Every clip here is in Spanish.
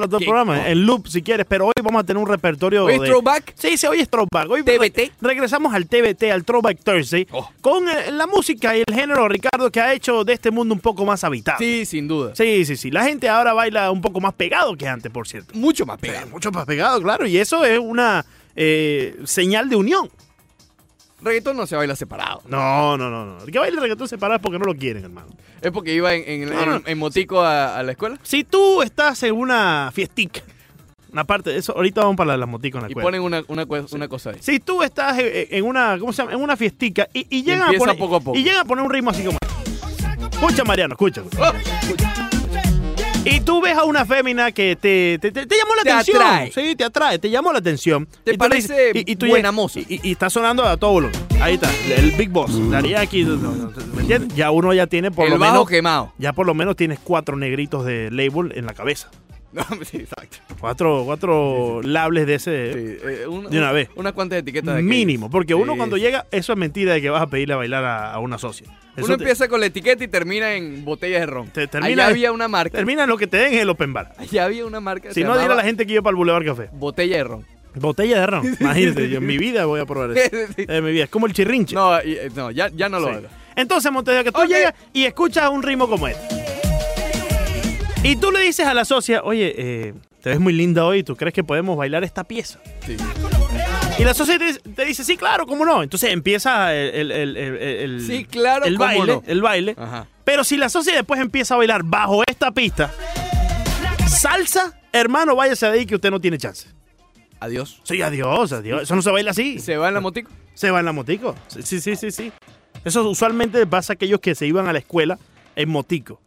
los dos ¿Qué programas, en loop si quieres, pero hoy vamos a tener un repertorio ¿Hoy es de... throwback? Sí, sí, hoy es Throwback. Hoy TBT. regresamos al TBT, al Throwback Thursday, Oh. con eh, la música y el género, Ricardo, que ha hecho de este mundo un poco más habitable. Sí, sin duda. Sí, sí, sí. La gente ahora baila un poco más pegado que antes, por cierto. Mucho más Sí, pegado. mucho más pegado, claro. Y eso es una eh, señal de unión. Reggaetón no se baila separado. No, no, no, no. El que baile reggaetón separado es porque no lo quieren, hermano. Es porque iba en, en, No, no. en- en motico a, a la escuela Si tú estás en una fiestica, una parte de eso, ahorita vamos para las moticos en la y escuela. ponen una, una, cosa ahí. Si tú estás en una, ¿cómo se llama? En una fiestica y, y llegan a empieza poner, poco a poco. y llegan a poner un ritmo así como. Escucha, Mariano, escucha. Oh, Y tú ves a una fémina que te, te, te- te llamó la Te atención. atrae. Sí, te atrae, te llamó la atención. Te Y parece dices- y, y tú buena moza. Y, y está sonando a todo volumen. Ahí está, el Big Boss. Daría aquí, ¿me entiendes? Ya uno ya tiene por el lo bajo menos. quemado. Ya por lo menos tienes cuatro negritos de label en la cabeza. No, sí, exacto. Cuatro, cuatro lables de ese. Sí, eh, un- De una vez. Unas cuantas etiquetas de Mínimo, porque uno Sí, cuando sí. llega, eso es mentira de que vas a pedirle a bailar a, a una socia. Eso Uno te- empieza con la etiqueta y termina en botellas de ron. Te- termina- Allá había una marca. termina en lo que te den en el open bar. Allá había una marca. Si no, dile a la gente que yo para el Boulevard Café. Botella de ron. Botella de ron. Imagínate, yo en mi vida voy a probar eso. Sí. En mi vida. Es como el chirrinche. No, eh, no, ya, ya no lo Sí. hagas. Entonces, Montevideo, que tú llegas y escuchas un ritmo como este. Y tú le dices a la socia, oye, eh, te ves muy linda hoy, ¿tú crees que podemos bailar esta pieza? Sí. Y la socia te, te dice, sí, claro, ¿cómo no? Entonces empieza el, el- el- el- Sí, claro, el cómo baile, no. el baile. Ajá. Pero si la socia después empieza a bailar bajo esta pista, salsa, hermano, váyase de ahí que usted no tiene chance. Adiós. Sí, adiós, adiós. Eso no se baila así. ¿Se va en la motico? Se va en la motico. Sí, sí, sí, sí, sí. Eso usualmente pasa a aquellos que se iban a la escuela en motico.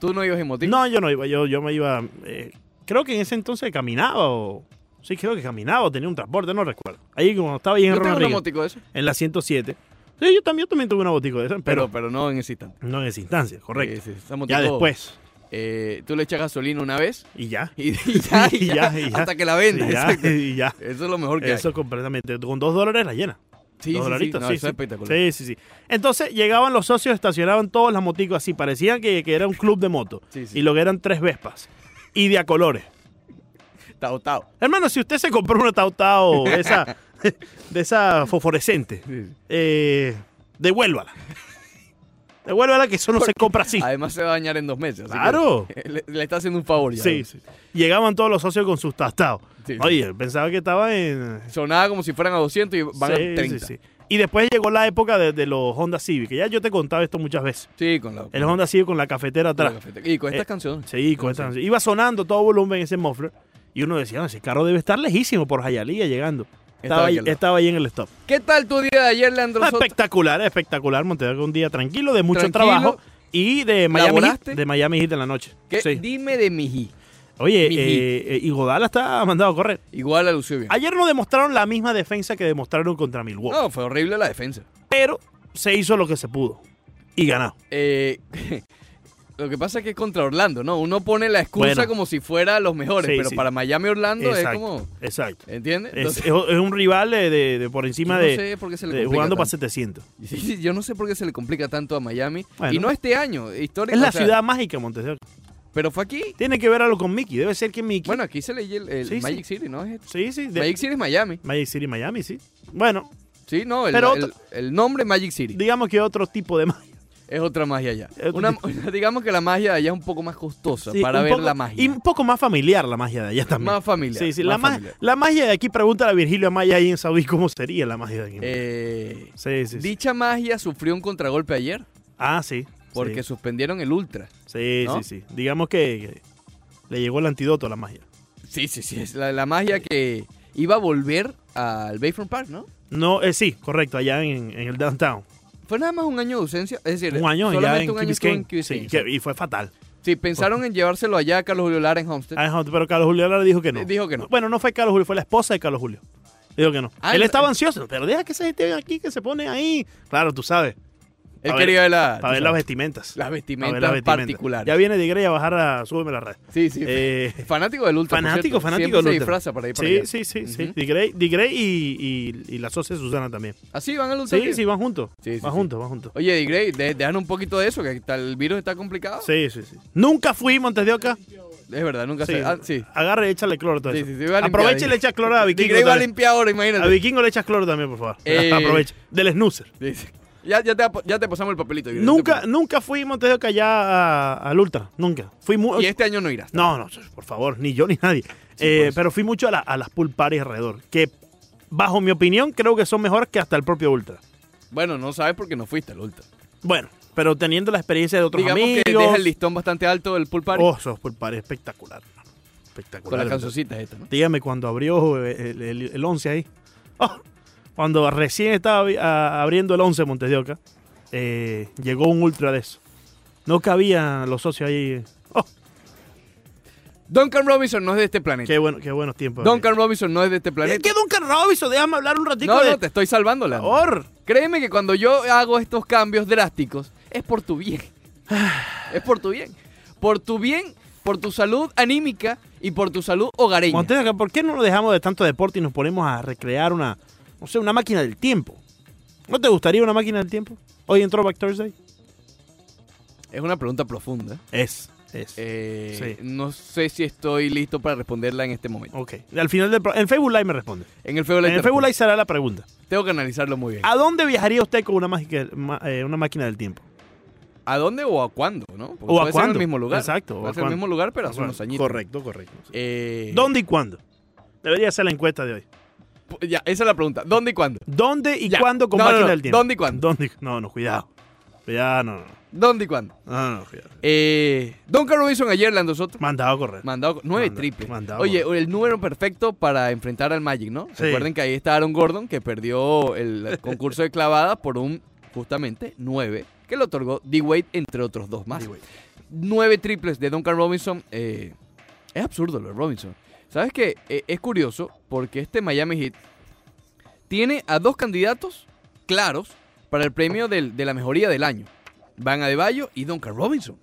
¿Tú no ibas en motico? No, yo no iba, yo, yo me iba. eh, creo que en ese entonces caminaba o. Sí, creo que caminaba o tenía un transporte, no recuerdo. Ahí como estaba ahí en Ronald una Reagan, motico de eso. en la 107. Sí, yo también, yo también tuve una motico de esa, Pero, pero, pero no en ese instante. no en esa instancia, correcto. Sí, sí, esa ya motico, después. eh, tú le echas gasolina una vez Y ya. y, y ya, y ya, ya, y ya. hasta que la vendas. Ya, y ya. Eso es lo mejor que Eso completamente. Con dos dólares la llena. Sí, sí, sí, no, eso es espectacular. Sí, sí, sí. Entonces llegaban los socios, estacionaban todas las moticos así. Parecían que, que era un club de moto. Y lo que eran tres Vespas. Y de a colores. Tao, tao. Hermano, si usted se compró una Tautao de esa, de esa fosforescente, eh, devuélvala. Devuélvala que eso no se compra así. Además se va a dañar en dos meses. Claro. Le, le está haciendo un favor ya. Sí, sí. Llegaban todos los socios con sus tastados. Sí. Oye, pensaba que estaba en... Sonaba como si fueran a 200 y van a 30. sí, sí. Y después llegó la época de, de los Honda Civic, que ya yo te he contado esto muchas veces. Sí, con la, El Honda Civic con la cafetera con la atrás. cafetera. Y con estas Eh, canciones. Sí, con esta- Iba sonando todo volumen ese muffler. Y uno decía, "No, ese carro debe estar lejísimo por Jayalía llegando. Estaba ahí, estaba ahí en el stop. ¿Qué tal tu día de ayer, Leandro Soto? Espectacular, espectacular. Montevideo un día tranquilo, de mucho Tranquilo. trabajo. Y de Miami. Heat, de Miami Heat en la noche. ¿Qué? Sí. Dime de Miji. Oye, Mi eh, eh, está mandado a correr. Igual a Lucio bien. Ayer no demostraron la misma defensa que demostraron contra Milwaukee. No, fue horrible la defensa. Pero se hizo lo que se pudo. Y ganó. Eh, lo que pasa es que es contra Orlando, ¿no? Uno pone la excusa Bueno. como si fuera los mejores, Sí, pero sí. para Miami Orlando es como. Exacto. ¿Entiendes? Es, Entonces, es- es un rival de, de- de por encima yo no de, sé por qué se le de- jugando para tanto. 700. Sí, sí, yo no sé por qué se le complica tanto a Miami. Bueno. Y no este año, histórico. Es la o sea, ciudad mágica, Monteseo. Pero fue aquí. Tiene que ver algo con Mickey. Debe ser que Mickey. Bueno, aquí se leía el. Magic City, ¿no? Sí, sí. de- Magic City es Miami. Magic City, Miami, sí. Bueno, Sí, no, el, Pero el- otro- el nombre Magic City digamos que otro tipo de magia. Es otra magia allá. Una- digamos que la magia de allá es un poco más costosa Sí, para ver poco- la magia. Y un poco más familiar la magia de allá también. Más familiar. Sí, sí. más La, ma- familiar. la magia de aquí, pregúntale a Virgilio Amaya ahí en Saudí cómo sería la magia de aquí. Eh, sí, sí, dicha magia sufrió un contragolpe ayer Ah, sí. porque suspendieron el Ultra. Sí, ¿no? sí, sí. Digamos que, que le llegó el antídoto a la magia. Sí, sí, sí. Es la, la magia que iba a volver al Bayfront Park, ¿no? No, eh, sí, correcto, allá en, en el downtown. Fue nada más un año de ausencia. Es decir, Un año ya solamente en un año estuvo en Biscayne. Key Sí, Biscayne, que- y fue fatal. Sí, pensaron en llevárselo allá a Carlos Julio Lara en Homestead. Ah, Pero Carlos Julio Lara dijo que no. Eh, dijo que no. Bueno, no fue Carlos Julio, fue la esposa de Carlos Julio. Dijo que no. Ah, Él estaba ansioso, pero deja que esa gente aquí, que se pone ahí. Claro, tú sabes. Él ver- quería ver, la- Para ver las vestimentas. las ver vestimentas las vestimentas. particulares. Ya viene de Grey a bajar a súbeme la red. Sí, sí. Eh, fanático del Ultra. fanático, fanático del se Ultra. disfraza para ir para sí, allá. sí, sí, sí. Ujú. Di Grey, Di Grey y, y, y la socia Susana también. ¿Así van al Ultra? Sí, sí, van juntos. Sí, sí, van sí. juntos, van juntos. Oye, Digrey, de, dejan un poquito de eso, que el virus está complicado. Sí, sí, sí. Nunca fui Montes de Oca. Es verdad, nunca Sí. sé. Ah, sí. Agarra y échale cloro todo Sí, eso. sí, sí, Aprovecha y le echa cloro a Vikingo. Grey va a limpiar ahora, imagínate. A Vikingo le echas cloro también, por favor. Eh, Aprovecha. Del snoozer. Ya, ya, te, ya te pasamos el papelito. Te Nunca, nunca fui ya a- al Ultra. Nunca. Fui muy. Y este año no irás. No, no, por favor, ni yo ni nadie. Eh, por eso. pero fui mucho a, la- a las pool parties alrededor. Que, bajo mi opinión, creo que son mejores que hasta el propio Ultra. Bueno, no sabes porque no fuiste al Ultra. Bueno, pero teniendo la experiencia de otros Digamos amigos. que deja el listón bastante alto del pool party Oh, esos pool espectacular. Espectacular. con las cancioncitas estas, ¿no? Dígame Dígame cuando abrió el, el, el 11 ahí. Oh, cuando recién estaba abriendo el 11 Montes de Oca, eh, llegó un ultra de eso. No cabían los socios ahí. Oh, Duncan Robinson no es de este planeta. qué, bueno, qué buenos tiempos. Duncan Robinson no es de este ¿Qué, planeta. qué Duncan Robinson? Déjame hablar un ratito No, de... no, te estoy salvando, favor. Créeme que cuando yo hago estos cambios drásticos, es por tu bien. es por tu bien. Por tu bien, por tu salud anímica y por tu salud hogareña. Montes ¿por qué no nos dejamos de tanto deporte y nos ponemos a recrear una, no sé, una máquina del tiempo? ¿No te gustaría una máquina del tiempo? Hoy en Throwback Thursday. Es una pregunta profunda. Es, es. Eh, Sí. No sé si estoy listo para responderla en este momento. ok. Al final del En Facebook Live me responde. En el Facebook En el Facebook Live será la pregunta. Tengo que analizarlo muy bien. ¿A dónde viajaría usted con una, mágica- ma- eh, una máquina del tiempo? ¿A dónde o a cuándo? ¿no? Porque ¿O a puede ser en cuándo? el mismo lugar. Exacto, Puede a ser en el mismo lugar, pero hace unos añitos. Correcto, correcto. Eh, ¿Dónde y cuándo? Debería ser la encuesta de hoy. Ya, esa es la pregunta. ¿Dónde y cuándo? ¿Dónde y Ya. cuándo con No, máquina no. del tiempo? ¿Dónde y cuándo? ¿Dónde? No, no, cuidado. Cuidado, no, no. ¿Dónde y cuándo? No, no, cuidado. Eh, Duncan Robinson ayer, Lando Soto. Mandado a correr. Mandado nueve Manda- triples. mandado, Oye, el número perfecto para enfrentar al Magic, ¿no? Sí. Recuerden que ahí está Aaron Gordon, que perdió el concurso de clavadas por un, justamente, 9, que le otorgó D-Wade, entre otros dos más. Güey. Nueve triples de Duncan Robinson. eh, es absurdo lo de Robinson. ¿Sabes qué? Eh, es curioso porque este Miami Heat tiene a dos candidatos claros para el premio de la mejoría del año. Van Adebayo y Duncan Robinson.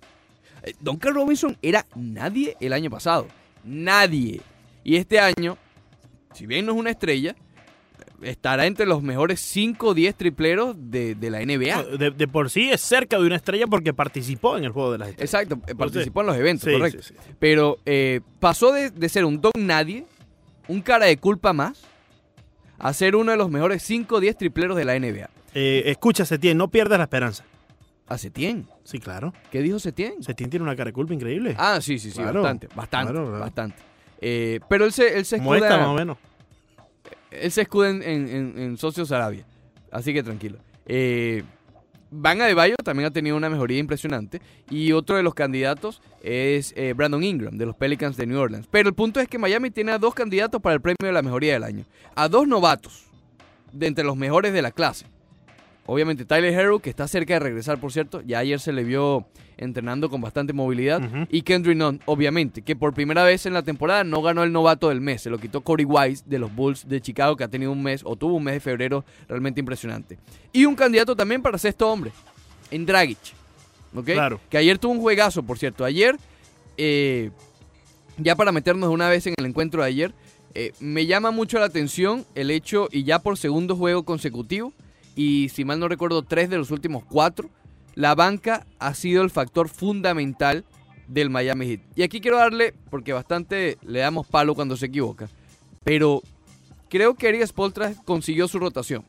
Eh, Duncan Robinson era nadie el año pasado. Nadie. Y este año, si bien no es una estrella, estará entre los mejores 5 o 10 tripleros de, de la NBA. De, de por sí es cerca de una estrella porque participó en el juego de las estrellas. Exacto, eh, participó en los eventos, Sí, correcto. sí, sí. Pero eh, pasó de, de ser un don nadie, un cara de culpa más, a ser uno de los mejores 5 o 10 tripleros de la NBA. Eh, escucha, Setién, no pierdas la esperanza. A Setien. Sí, claro. ¿Qué dijo Setien? Setién tiene una cara de culpa increíble. Ah, sí, sí, sí, Claro, bastante, bastante, claro, claro. bastante. Eh, pero él se, él se Como esta, más o escuda, menos. Él se escuda en, en, en- Socios Arabia. Así que tranquilo. Eh, Van Adebayo también ha tenido una mejoría impresionante. Y otro de los candidatos es eh, Brandon Ingram, de los Pelicans de New Orleans. Pero el punto es que Miami tiene a dos candidatos para el premio de la mejoría del año. A dos novatos, de entre los mejores de la clase. Obviamente Tyler Herro, que está cerca de regresar, por cierto. Ya ayer se le vio entrenando con bastante movilidad. Y Kendrick Nunn, obviamente, que por primera vez en la temporada no ganó el novato del mes. Se lo quitó Corey Wise de los Bulls de Chicago, que ha tenido un mes, o tuvo un mes de febrero realmente impresionante. Y un candidato también para sexto hombre, en Dragic. ¿Ok? Claro. Que ayer tuvo un juegazo, por cierto. Ayer, eh, ya para meternos una vez en el encuentro de ayer, eh, me llama mucho la atención el hecho, y ya por segundo juego consecutivo, y si mal no recuerdo, tres de los últimos cuatro, la banca ha sido el factor fundamental del Miami Heat. Y aquí quiero darle, porque bastante le damos palo cuando se equivoca, pero creo que Eric Spoltra consiguió su rotación.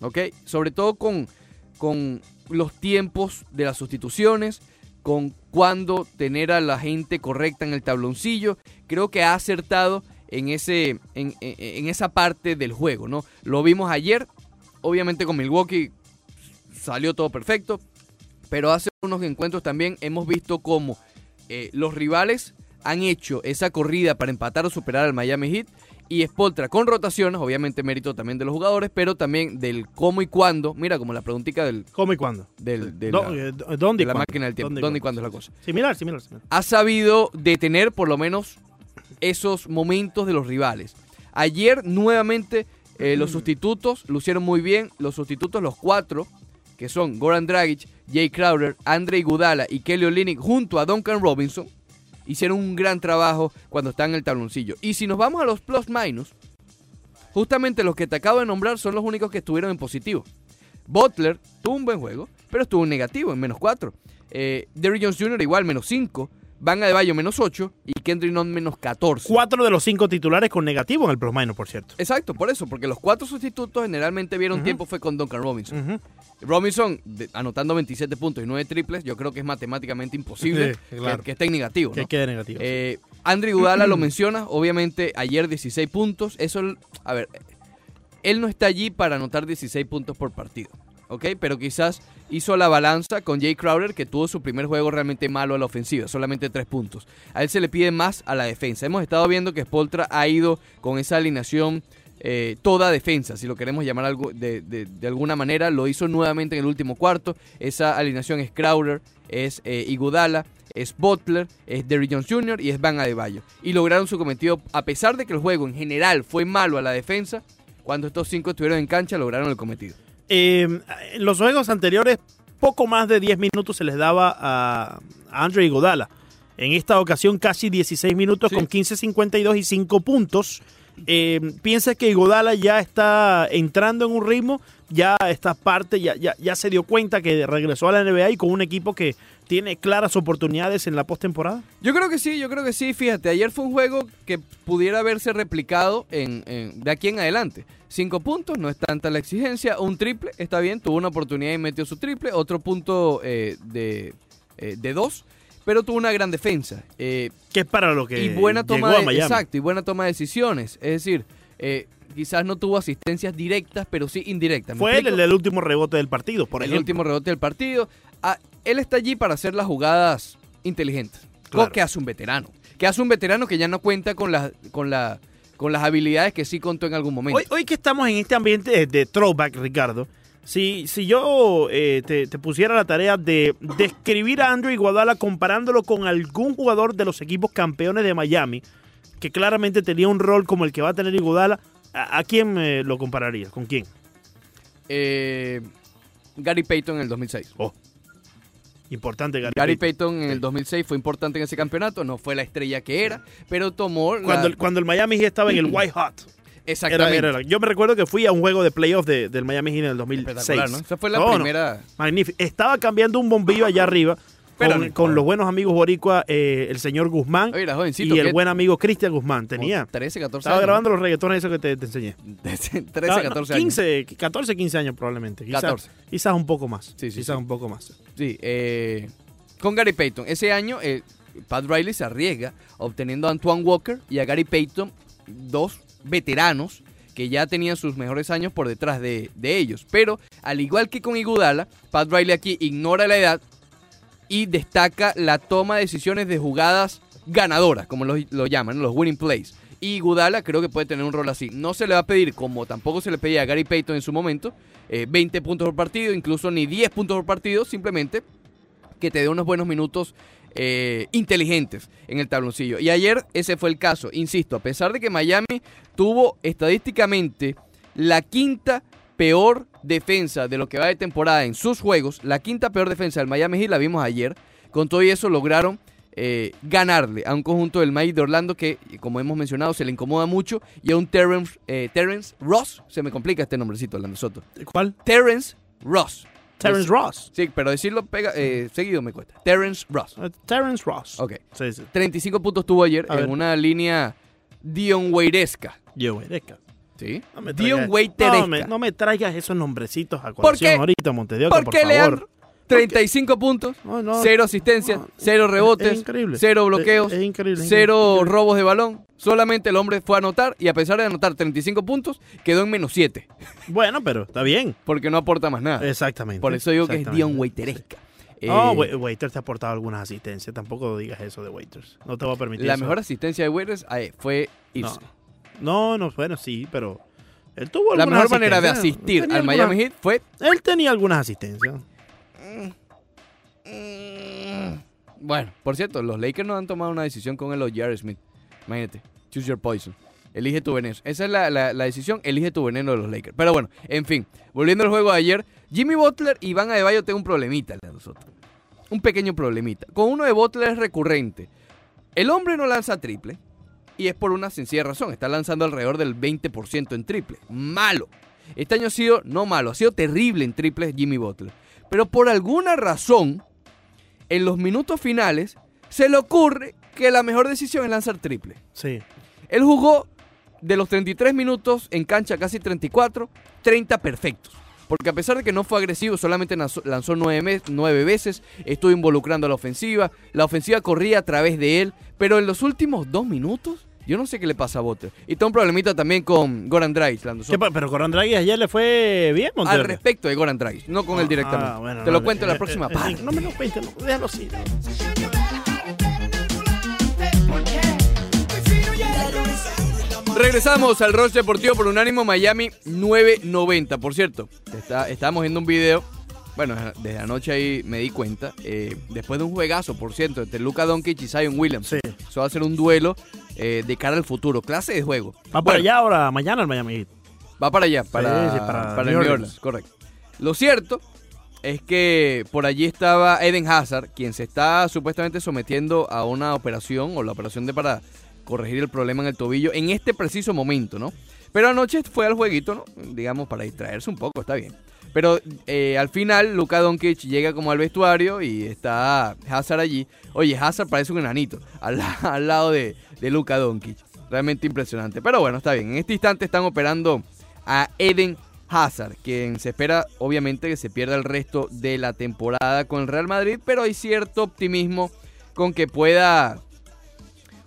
¿Ok? Sobre todo con, con los tiempos de las sustituciones, con cuándo tener a la gente correcta en el tabloncillo. Creo que ha acertado en, ese, en, en- en esa parte del juego, ¿no? Lo vimos ayer, obviamente con Milwaukee salió todo perfecto, pero hace unos encuentros también hemos visto cómo eh, los rivales han hecho esa corrida para empatar o superar al Miami Heat y Spoltra con rotaciones, obviamente mérito también de los jugadores, pero también del cómo y cuándo, mira como la preguntica del, ¿Cómo y cuándo? del, de Do- la, eh, do- ¿Dónde de la máquina del tiempo, dónde y cuándo es la cosa. Similar, similar, similar. Ha sabido detener por lo menos esos momentos de los rivales. Ayer nuevamente eh, los sustitutos lucieron muy bien, los sustitutos los cuatro, que son Goran Dragic, Jay Crowder, Andrei Gudala y Kelly Olynyk junto a Duncan Robinson, hicieron un gran trabajo cuando están en el tabloncillo. Y si nos vamos a los plus minus, justamente los que te acabo de nombrar son los únicos que estuvieron en positivo. Butler tuvo un buen juego, pero estuvo en negativo, en menos 4. Eh, Derrick Jones Jr. igual, menos 5. Van Adebayo menos 8 y Kendrick Nunn menos 14. Cuatro de los cinco titulares con negativo en el plus minus, por cierto. Exacto, por eso, porque los cuatro sustitutos generalmente vieron tiempo fue con Duncan Robinson. Robinson, de- anotando 27 puntos y 9 triples, yo creo que es matemáticamente imposible Sí, claro. que, que esté en negativo. Que quede negativo. Eh, Andrew Iguodala lo menciona, obviamente ayer 16 puntos. Eso, a ver, él no está allí para anotar 16 puntos por partido, ¿ok? Pero quizás hizo la balanza con Jay Crowder, que tuvo su primer juego realmente malo a la ofensiva, solamente 3 puntos. A él se le pide más a la defensa. Hemos estado viendo que Spoltra ha ido con esa alineación eh, toda defensa, si lo queremos llamar algo de, de- alguna manera. Lo hizo nuevamente en el último cuarto. Esa alineación es Crowder, es eh, Iguodala, es Butler, es Derrick Jones Jr. y es Van Adebayo. Y lograron su cometido, a pesar de que el juego en general fue malo a la defensa, cuando estos cinco estuvieron en cancha lograron el cometido. Eh, en los juegos anteriores, poco más de 10 minutos se les daba a, a Andre Iguodala. En esta ocasión, casi 16 minutos Sí. con 15.52 y 5 puntos. Eh, piensa que Iguodala ya está entrando en un ritmo, ya esta parte, ya, ya, ya se dio cuenta que regresó a la NBA y con un equipo que tiene claras oportunidades en la postemporada. Yo creo que sí, yo creo que sí. Fíjate, ayer fue un juego que pudiera haberse replicado en, en- de aquí en adelante. Cinco puntos, no es tanta la exigencia. Un triple, está bien, tuvo una oportunidad y metió su triple. Otro punto eh, de, eh, de dos, pero tuvo una gran defensa. Eh, Que es para lo que y buena toma llegó a de, Miami. exacto, y buena toma de decisiones. Es decir, eh, quizás no tuvo asistencias directas, pero sí indirectas. ¿me Fue él el último rebote del partido, por el ejemplo. último rebote del partido. Ah, él está allí para hacer las jugadas inteligentes. Claro. Que hace un veterano. Que hace un veterano que ya no cuenta con, las con, la, con las habilidades que sí contó en algún momento. Hoy, hoy que estamos en este ambiente de, de throwback, Ricardo, si, si yo eh, te, te pusiera la tarea de describir a Andrew Iguodala comparándolo con algún jugador de los equipos campeones de Miami, que claramente tenía un rol como el que va a tener Iguodala, ¿a, a quién eh, lo compararías? ¿Con quién? Eh, Gary Payton en el 2006. Oh, importante Gary, Gary Payton. Payton en el 2006 fue importante en ese campeonato, no fue la estrella que era, pero tomó la- Cuando, el- cuando el Miami Heat estaba en el White Hot. Era- exactamente. era- yo me recuerdo que fui a un juego de playoff de- del Miami Heat en el 2006. Espectacular, ¿no? Esa fue la No, no. primera. Magnífico. Estaba cambiando un bombillo allá arriba con, los buenos amigos boricua, eh, el señor Guzmán Oye, era jovencito. y el buen amigo Cristian Guzmán. Tenía. 13, 14 Estaba años. grabando los reggaetones esos que te, te enseñé. 13, Estaba- 14 no, años. 15, 14, 15 años probablemente. Quizás, 14. quizás un poco más. Sí, sí, quizás sí. un poco más. Sí, eh, con Gary Payton. Ese año, eh, Pat Riley se arriesga obteniendo a Antoine Walker y a Gary Payton, dos veteranos que ya tenían sus mejores años por detrás de, de ellos. Pero, al igual que con Igudala, Pat Riley aquí ignora la edad y destaca la toma de decisiones de jugadas ganadoras, como lo, lo llaman, los winning plays. Y Igudala creo que puede tener un rol así. No se le va a pedir, como tampoco se le pedía a Gary Payton en su momento, eh, 20 puntos por partido, incluso ni 10 puntos por partido, simplemente que te dé unos buenos minutos eh, inteligentes en el tabloncillo. Y ayer ese fue el caso, insisto, a pesar de que Miami tuvo estadísticamente la quinta peor defensa de lo que va de temporada en sus juegos, la quinta peor defensa del Miami Heat la vimos ayer, con todo y eso lograron eh, ganarle a un conjunto del Magic de Orlando que, como hemos mencionado, se le incomoda mucho y a un Terrence, eh, Terrence Ross, se me complica este nombrecito, Orlando Soto, ¿Cuál? Terrence Ross. Terrence Ross. Sí, pero decirlo pega, eh, seguido me cuesta. Terrence Ross. Eh, Terrence Ross. Ok. Sí, sí. 35 puntos tuvo ayer A en ver. una línea Dion Wairesca. Yo, güey, deca. ¿Sí? No me Dion Waiteresca. no me, no me traigas esos nombrecitos a colación ahorita, Montedioca, por, ¿Por favor. Leandro? 35 puntos, No, no, cero asistencias, no, cero es rebotes, increíble. cero bloqueos, Es, es increíble. es cero increíble. robos de balón. Solamente el hombre fue a anotar y a pesar de anotar 35 puntos, quedó en menos 7 Bueno, pero está bien. porque no aporta más nada. Exactamente. Por eso digo que es. Dion Waiteresca. No, Eh, Wa- Waiters te ha aportado algunas asistencias. Tampoco digas eso de Waiters. No te voy a permitir la eso. mejor asistencia de Waiters eh, fue irse. No. No, no, bueno, sí, pero él tuvo La mejor manera de asistir al Miami Heat fue Él tenía algunas asistencias. Bueno, por cierto, los Lakers no han tomado una decisión con el J.R. Smith. Imagínate, choose your poison. Elige tu veneno. Esa es la, la- la decisión, elige tu veneno de los Lakers. Pero bueno, en fin, volviendo al juego de ayer, Jimmy Butler y Van Adebayo tienen un problemita a nosotros. Un pequeño problemita. Con uno de Butler es recurrente. El hombre no lanza triple y es por una sencilla razón. Está lanzando alrededor del 20% en triple. Malo. Este año ha sido, no malo, ha sido terrible en triples Jimmy Butler. Pero por alguna razón, en los minutos finales se le ocurre que la mejor decisión es lanzar triple. Sí. Él jugó de los 33 minutos en cancha, casi 34, 30 perfectos. Porque a pesar de que no fue agresivo, solamente lanzó, nueve, nueve, veces, estuvo involucrando a la ofensiva, la ofensiva corría a través de él, pero en los últimos dos minutos, yo no sé qué le pasa a Butler. Y está un problemita también con Goran Dragic. Pero Goran Dragic ayer le fue bien, Al respecto de Goran Dragic, no con él directamente. Ah, bueno, Te lo cuento en la eh, próxima eh, parte. No me lo cuentes, no, déjalo así. Regresamos al Roche Deportivo por Unánimo Miami 990. Por cierto, está, estábamos viendo un video. Bueno, desde anoche ahí me di cuenta. Eh, después de un juegazo, por cierto, entre Luca Doncic y Zion Williams. Sí. Eso va a ser un duelo eh, de cara al futuro. Clase de juego. Va para allá ahora, mañana el Miami Heat. Va para allá, para, para, el New Orleans. Correcto. Lo cierto es que por allí estaba Eden Hazard, quien se está supuestamente sometiendo a una operación o la operación de para corregir el problema en el tobillo en este preciso momento, ¿no? Pero anoche fue al jueguito, ¿no? Digamos, para distraerse un poco, está bien. Pero eh, al final, Luka Doncic llega como al vestuario y está Hazard allí. Oye, Hazard parece un enanito al, lado de, de Luka Doncic. Realmente impresionante. Pero bueno, está bien. En este instante están operando a Eden Hazard, quien se espera obviamente que se pierda el resto de la temporada con el Real Madrid, pero hay cierto optimismo con que pueda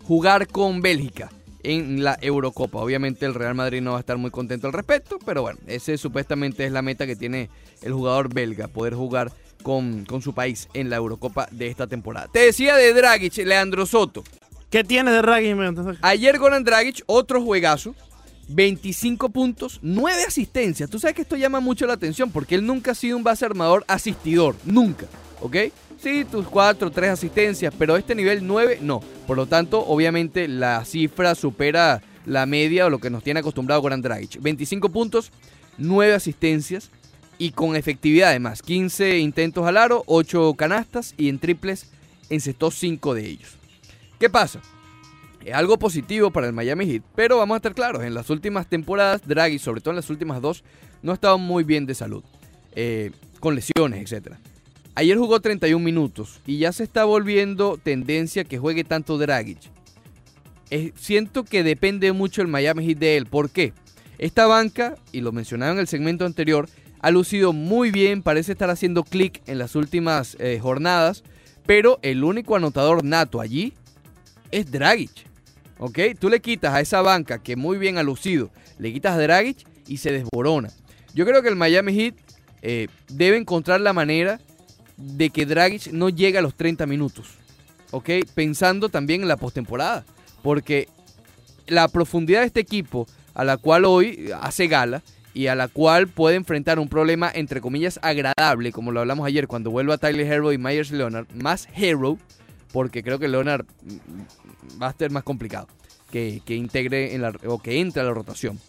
jugar con Bélgica en la Eurocopa. Obviamente el Real Madrid no va a estar muy contento al respecto, pero bueno, ese supuestamente es la meta que tiene el jugador belga, poder jugar con, con su país en la Eurocopa de esta temporada. Te decía de Dragic, Leandro Soto. ¿Qué tiene de Dragic? Ayer Goran Dragic, otro juegazo, 25 puntos, 9 asistencias. Tú sabes que esto llama mucho la atención porque él nunca ha sido un base armador asistidor, nunca, ¿ok? Sí, tus 4, 3 asistencias, pero este nivel 9 no. Por lo tanto, obviamente la cifra supera la media o lo que nos tiene acostumbrado Goran Dragic. 25 puntos, 9 asistencias y con efectividad además. 15 intentos al aro, 8 canastas y en triples encestó 5 de ellos. ¿Qué pasa? Es algo positivo para el Miami Heat, pero vamos a estar claros, en las últimas temporadas Draghi, sobre todo en las últimas dos, no ha estado muy bien de salud, eh, con lesiones, etcétera. Ayer jugó 31 minutos y ya se está volviendo tendencia que juegue tanto Dragic. siento que depende mucho el Miami Heat de él. ¿Por qué? Esta banca, y lo mencionaba en el segmento anterior, ha lucido muy bien, parece estar haciendo clic en las últimas eh, jornadas, pero el único anotador nato allí es Dragic. ¿Ok? Tú le quitas a esa banca que muy bien ha lucido, le quitas a Dragic y se desborona. Yo creo que el Miami Heat eh, debe encontrar la manera de que Dragic no llegue a los 30 minutos. ¿Ok? Pensando también en la postemporada. Porque la profundidad de este equipo, a la cual hoy hace gala y a la cual puede enfrentar un problema, entre comillas, agradable, como lo hablamos ayer, cuando vuelva Tyler Hero y Myers Leonard, más Hero, porque creo que Leonard mm, va a ser más complicado que, que integre en la, o que entre a la rotación.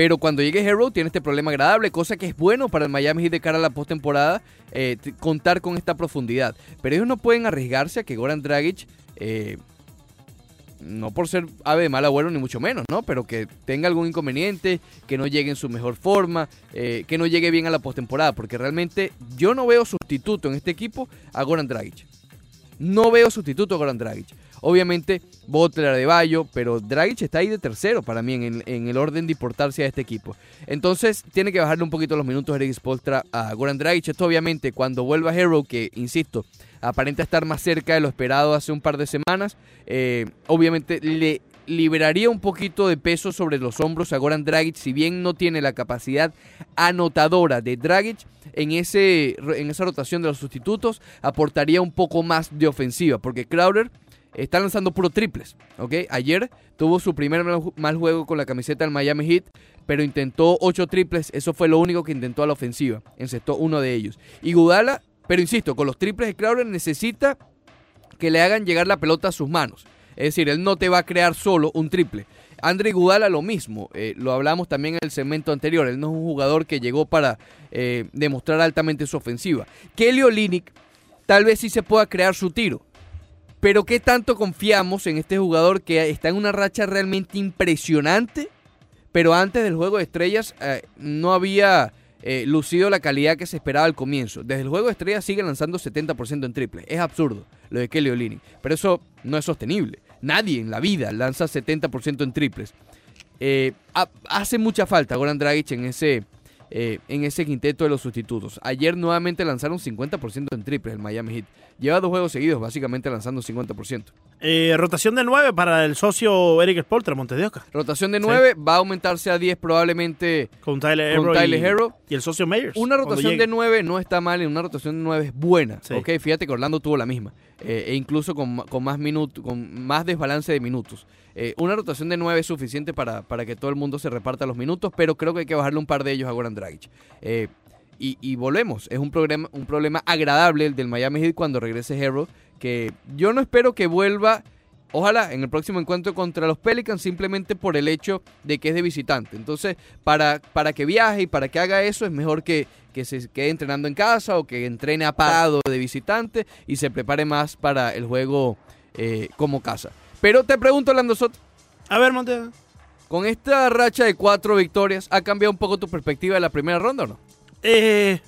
Pero cuando llegue Hero tiene este problema agradable, cosa que es bueno para el Miami Heat de cara a la postemporada, eh, contar con esta profundidad. Pero ellos no pueden arriesgarse a que Goran Dragic, eh, no por ser ave de mal abuelo ni mucho menos, ¿no? Pero que tenga algún inconveniente, que no llegue en su mejor forma, eh, que no llegue bien a la postemporada, porque realmente yo no veo sustituto en este equipo a Goran Dragic. No veo sustituto a Goran Dragic. Obviamente, Butler de Bayo, pero Dragic está ahí de tercero para mí en, el orden de importarse a este equipo. Entonces, tiene que bajarle un poquito los minutos Eric Spolstra a Goran Dragic. Esto, obviamente, cuando vuelva Hero, que insisto, aparenta estar más cerca de lo esperado hace un par de semanas, eh, obviamente le liberaría un poquito de peso sobre los hombros a Goran Dragic, si bien no tiene la capacidad anotadora de Dragic, en, ese, en esa rotación de los sustitutos aportaría un poco más de ofensiva, porque Crowder está lanzando puro triples. ¿ok? Ayer tuvo su primer mal juego con la camiseta del Miami Heat, pero intentó ocho triples. Eso fue lo único que intentó a la ofensiva. Encestó uno de ellos. Y Gudala, pero insisto, con los triples de Crowder necesita que le hagan llegar la pelota a sus manos. Es decir, él no te va a crear solo un triple. Andre Gudala lo mismo, eh, lo hablamos también en el segmento anterior, él no es un jugador que llegó para eh, demostrar altamente su ofensiva. Kelly Olynyk tal vez sí se pueda crear su tiro, pero ¿qué tanto confiamos en este jugador que está en una racha realmente impresionante? Pero antes del juego de estrellas eh, no había eh, lucido la calidad que se esperaba al comienzo. Desde el juego de estrella sigue lanzando 70% en triple. Es absurdo lo de Kelly Olynyk. Pero eso no es sostenible. Nadie en la vida lanza 70% en triples. Eh, ha- hace mucha falta Goran Dragic en ese, eh, en ese quinteto de los sustitutos. Ayer nuevamente lanzaron 50% en triples el Miami Heat. Lleva dos juegos seguidos básicamente lanzando 50%. Eh, rotación de 9 para el socio Eric Spoltra, Montes de Oca, Rotación de 9 va a aumentarse a 10 probablemente con Tyler con Hero, Tyler y, Hero. y el socio Meyers. Una rotación de 9 no está mal, en una rotación de 9 es buena. Sí. Ok, fíjate que Orlando tuvo la misma. eh, e incluso con, con más minutos, con más desbalance de minutos. Eh, una rotación de 9 es suficiente para, para que todo el mundo se reparta los minutos, pero creo que hay que bajarle un par de ellos a Goran Dragic. Eh, y, y volvemos, es un problema, un problema agradable el del Miami Heat cuando regrese Hero, que yo no espero que vuelva, ojalá en el próximo encuentro contra los Pelicans, simplemente por el hecho de que es de visitante. Entonces, para, para que viaje y para que haga eso, es mejor que, que se quede entrenando en casa o que entrene apagado de visitante y se prepare más para el juego eh, como casa. Pero te pregunto, Lando Soto, A ver, Montes. con esta racha de cuatro victorias, ¿ha cambiado un poco tu perspectiva de la primera ronda o no? Eh,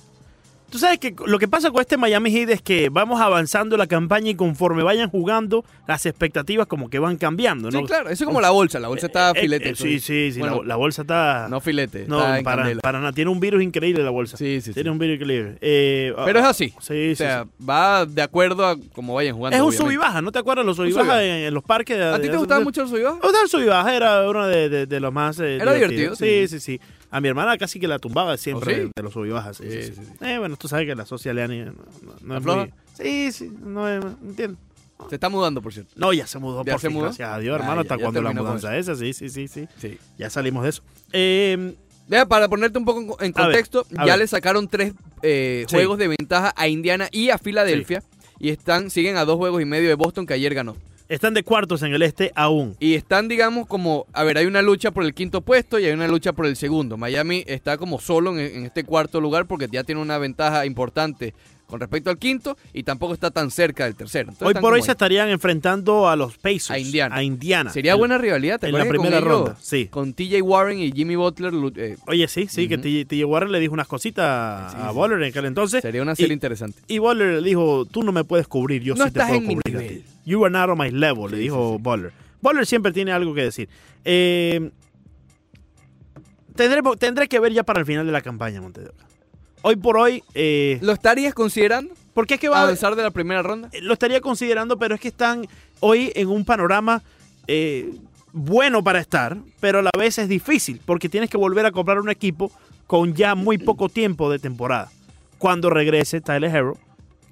Tú sabes que lo que pasa con este Miami Heat es que vamos avanzando la campaña y conforme vayan jugando, las expectativas como que van cambiando, ¿no? Sí, claro, eso es como la bolsa, la bolsa está Eh, eh, filete. eh, sí, sí, sí, Bueno, la, la bolsa está... No filete, no, está en para, candela. para nada. Tiene un virus increíble la bolsa. Sí, sí, sí. Tiene un virus increíble. Eh, Pero es así. Sí, O sea, sí. va de acuerdo a cómo vayan jugando. Es un obviamente. sub y baja, ¿no te acuerdas? Los sub y Un sub y baja baja. en, en los parques. de- ¿A ti te gustaba mucho el sub y baja? O sea, el sub y baja era uno de, de- de los más. eh, Era divertido, sí. sí, sí. A mi hermana casi que la tumbaba siempre ¿Oh, sí? de, los sub y bajas. Sí, Sí. Eh, bueno, tú sabes que la social no, no, no es muy. Sí, sí, no es. Entiendo. Se está mudando, por cierto. No, ya se mudó ¿Ya por se fin, mudó? gracias a Dios, Ah, hermano. ya- ¿Hasta ya cuándo la mudanza esa? Sí, sí, sí, sí. Sí. Ya salimos de eso. Eh, Deja, para ponerte un poco en A ver, contexto, a ya ver. le sacaron tres eh, juegos de ventaja a Indiana y a Filadelfia. Y están, siguen a dos juegos y medio de Boston que ayer ganó. Están de cuartos en el este aún. Y están, digamos, como, a ver, hay una lucha por el quinto puesto y hay una lucha por el segundo. Miami está como solo en, en este cuarto lugar porque ya tiene una ventaja importante con respecto al quinto y tampoco está tan cerca del tercero. Entonces Hoy por hoy se estarían enfrentando a los Pacers. A Indiana. A Indiana. Sería El- buena rivalidad, ¿te en la con primera ellos- ronda, sí. Con TJ Warren y Jimmy Butler eh, Oye, sí, sí, que. TJ TJ Warren le dijo unas cositas Sí, a. Butler en aquel entonces. sería una serie y- interesante. Y Butler le dijo, tú no me puedes cubrir, yo No sí te estás puedo en mi cubrir a nivel. ti. You are not on my level, le dijo sí. Butler. Butler siempre tiene algo que decir. Eh, tendré, tendré que ver ya para el final de la campaña, Montevideo. Hoy por hoy, eh, ¿Lo estarías considerando? porque es que va a avanzar de la primera ronda? Eh, lo estaría considerando, pero es que están hoy en un panorama eh, bueno para estar, pero a la vez es difícil, porque tienes que volver a comprar un equipo con ya muy poco tiempo de temporada. Cuando regrese Tyler Hero,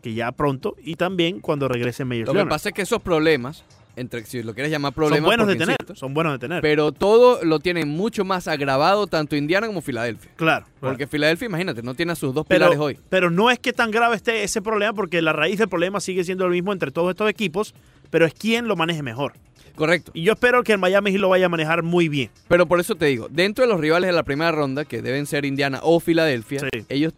que ya pronto, y también cuando regrese Meyers Lo que pasa es que esos problemas, entre si lo quieres llamar Son problemas, buenos de tener, insisto, son buenos de tener. pero todo lo tienen mucho más agravado tanto Indiana como Filadelfia. claro. claro. Porque Filadelfia, imagínate, no tiene a sus dos pilares pero, hoy. pero no es que tan grave esté ese problema, porque la raíz del problema sigue siendo lo mismo entre todos estos equipos, pero es quién lo maneje mejor. Correcto. Y yo espero que el Miami Heat lo vaya a manejar muy bien. Pero por eso te digo, dentro de los rivales de la primera ronda, que deben ser Indiana o Filadelfia, Sí. ellos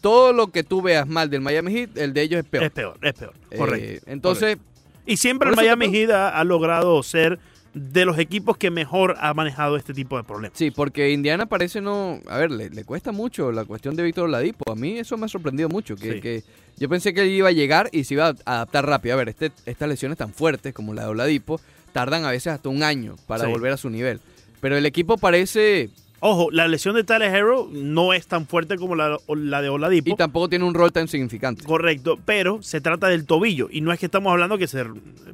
todo lo que tú veas mal del Miami Heat, el de ellos es peor. Es peor, es peor. Eh, Correcto. entonces, Y siempre el Miami Heat ha, ha logrado ser de los equipos que mejor ha manejado este tipo de problemas. sí, porque Indiana parece no... A ver, le, le cuesta mucho la cuestión de Víctor Oladipo. A mí eso me ha sorprendido mucho, que, Sí. que yo pensé que él iba a llegar y se iba a adaptar rápido. A ver, este, estas lesiones tan fuertes como la de Oladipo tardan a veces hasta un año para Sí. volver a su nivel. Pero el equipo parece... Ojo, la lesión de Tyler Hero no es tan fuerte como la, la de Oladipo. Y tampoco tiene un rol tan significante. Correcto, pero se trata del tobillo. Y no es que estamos hablando que se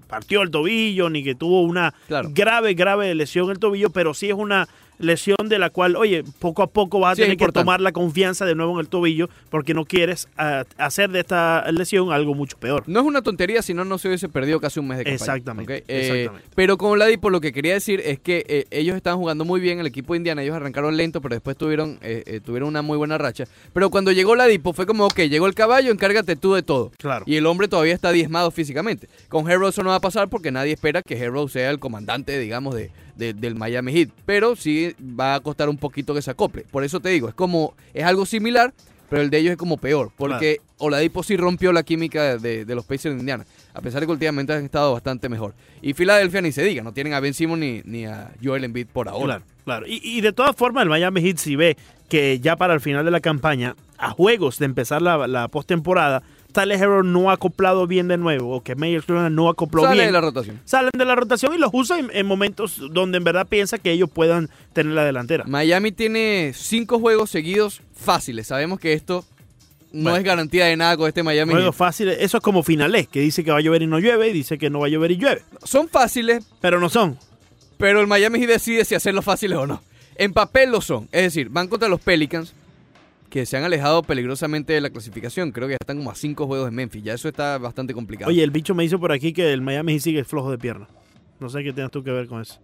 partió el tobillo ni que tuvo una Claro. grave, grave lesión en el tobillo, pero sí es una lesión de la cual, oye, poco a poco vas a Sí, tener que tomar la confianza de nuevo en el tobillo porque no quieres ah, hacer de esta lesión algo mucho peor. No es una tontería, si no, no se hubiese perdido casi un mes de campaña. Exactamente. Eh, pero con Oladipo lo que quería decir es que eh, ellos estaban jugando muy bien, el equipo de Indiana, ellos arrancaron lento, pero después tuvieron, eh, eh, tuvieron una muy buena racha. Pero cuando llegó Oladipo fue como, ok, llegó el caballo, encárgate tú de todo. Claro. Y el hombre todavía está diezmado físicamente. Con Hero eso no va a pasar porque nadie espera que Hero sea el comandante, digamos, de, de- del Miami Heat. Pero sí va a costar un poquito que se acople. Por eso te digo, es como, es algo similar, pero el de ellos es como peor. Porque Oladipo sí rompió la química de, de los Pacers de Indiana. A pesar de que últimamente han estado bastante mejor. Y Filadelfia ni se diga, no tienen a Ben Simmons ni, ni a Joel Embiid por ahora. Claro. Claro, y, y de todas formas el Miami Heat si ve que ya para el final de la campaña, a juegos de empezar la, la postemporada, Tyler Hero no ha acoplado bien de nuevo, o que Leonard no acopló Sale bien. de la rotación. Salen de la rotación y los usa en, en momentos donde en verdad piensa que ellos puedan tener la delantera. Miami tiene cinco juegos seguidos fáciles. Sabemos que esto no Bueno. es garantía de nada con este Miami. Juegos fáciles, eso es como finales, que dice que va a llover y no llueve, y dice que no va a llover y llueve. Son fáciles, Pero no son. pero el Miami decide si hacerlos fáciles o no. En papel lo son. Es decir, van contra los Pelicans, que se han alejado peligrosamente de la clasificación. Creo que ya están como a cinco juegos de Memphis. Ya eso está bastante complicado. Oye, el bicho me hizo por aquí que el Miami sigue flojo de pierna. No sé qué tienes tú que ver con eso.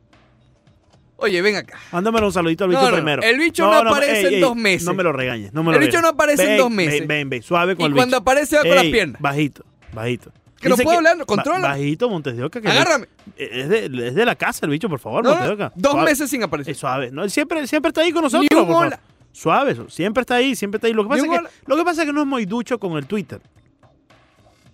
Oye, ven acá. Mándamelo un saludito al No, bicho no, no. primero. El bicho no aparece en dos meses. No me lo regañes. No me El bicho regañes. no aparece en dos meses. Ven, ven, ven, suave con Y el cuando bicho. aparece va con las piernas. Bajito, bajito. Que no Dice puedo hablar, controla. Bajito, Montes de Oca. que Agárrame. Es de, es de la casa el bicho, por favor, No, Montes de no, Oca. dos Suave. meses sin aparecer. Es suave. No, siempre, siempre está ahí con nosotros. Ni un por favor. hola. Suave, eso. siempre está ahí, siempre está ahí. Lo que, pasa es que, lo que pasa es que no es muy ducho con el Twitter.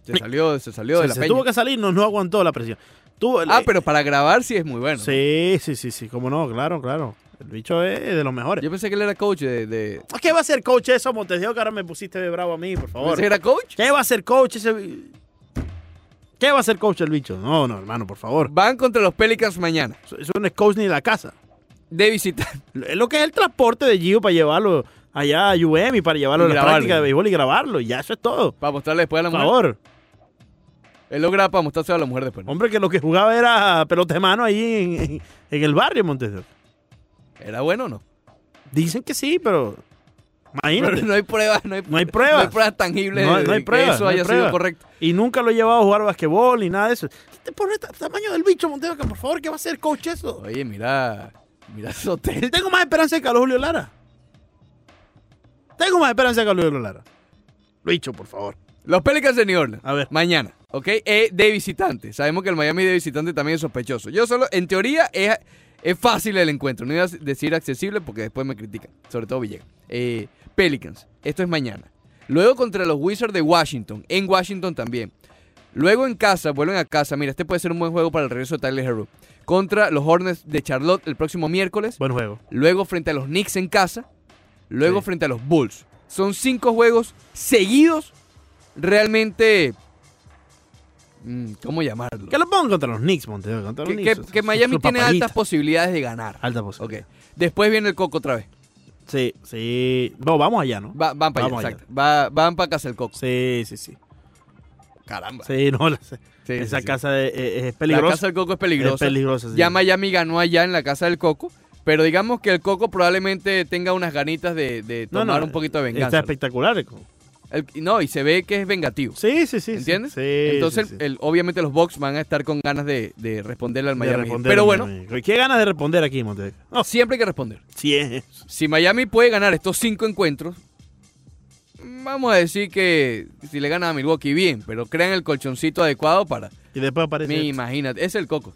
Se salió, se salió de la se peña. tuvo que salir, no, no aguantó la presión. Tuvo, Ah, eh, pero para grabar sí es muy bueno. Sí, sí, sí, sí, cómo no, claro, claro. El bicho es de los mejores. Yo pensé que él era coach de... de... ¿Qué va a ser coach eso, Montes de Oca? Ahora me pusiste de bravo a mí, por favor. ¿Pensé que era coach? ¿Qué va a ser coach ese? ¿Qué va a ser coach el bicho? No, no, hermano, por favor. Van contra los Pelicans mañana. Eso eso no es coach ni de la casa. De visitar. Es lo que es el transporte de Gio para llevarlo allá a UM y para llevarlo Y a la grabarlo. práctica de béisbol y grabarlo. Y ya, eso es todo. Para mostrarle después a la Por mujer. favor. Él lo graba para mostrarse a la mujer después. ¿no? Hombre, que lo que jugaba era pelota de mano ahí en, en- en el barrio, Montes de Oca. ¿Era bueno o no? Dicen que sí, pero imagínate. Pero no hay pruebas, no hay, No hay pruebas. no hay pruebas tangibles No de no hay que pruebas, eso no hay haya sido pruebas. correcto. Y nunca lo he llevado a jugar basquetbol ni nada de eso. Pobre ta- tamaño del bicho, de Oca, por favor, ¿qué va a ser coach eso? Oye, mira, mira. Tengo más esperanza de Carlos Julio Lara. Tengo más esperanza de Carlos Julio Lara. Bicho, por favor. Los Pelicans de New Orleans. A ver. Mañana, ¿ok? Eh, de visitante. Sabemos que el Miami de visitante también es sospechoso. Yo solo, en teoría, es, es fácil el encuentro. No iba a decir accesible porque después me critican. Sobre todo Villegas. Eh, Pelicans. Esto es mañana. Luego contra los Wizards de Washington. En Washington también. Luego en casa, vuelven a casa. Mira, este puede ser un buen juego para el regreso de Tyler Hero. Contra los Hornets de Charlotte el próximo miércoles. Buen juego. Luego frente a los Knicks en casa. Luego Sí. frente a los Bulls. Son cinco juegos seguidos. Realmente. mm, ¿Cómo llamarlo? Que lo pongan contra los Knicks, Montes de Oca, contra los Que, Knicks. que- que Miami Su tiene papayita. altas posibilidades de ganar. Alta Ok. posibilidad. Después viene el Coco otra vez. Sí, sí. No, vamos allá, ¿no? Va- van para allá. exacto. Va- van para casa el Coco. Sí, sí, sí. Caramba. Sí, no, la- Sí, esa sí, casa es, es- es La peligrosa. casa del Coco es es peligrosa. peligrosa, sí. Ya Miami ganó allá en la casa del Coco. Pero digamos que el Coco probablemente tenga unas ganitas de, de tomar no, un poquito de Está venganza. espectacular. El- no, y se ve que es vengativo. Sí, sí, sí. ¿Entiendes? Sí, Entonces, sí, sí. el- obviamente los Bucks van a estar con ganas de, de responderle al Miami. Responder Pero bueno, Miami. ¿Qué ganas de responder aquí, Montes de Oca? No, siempre hay que responder. sí es. Si Miami puede ganar estos cinco encuentros, vamos a decir que si le gana a Milwaukee, bien, pero crean el colchoncito adecuado para. Y después aparece. Mi, esto. imagínate, es el coco.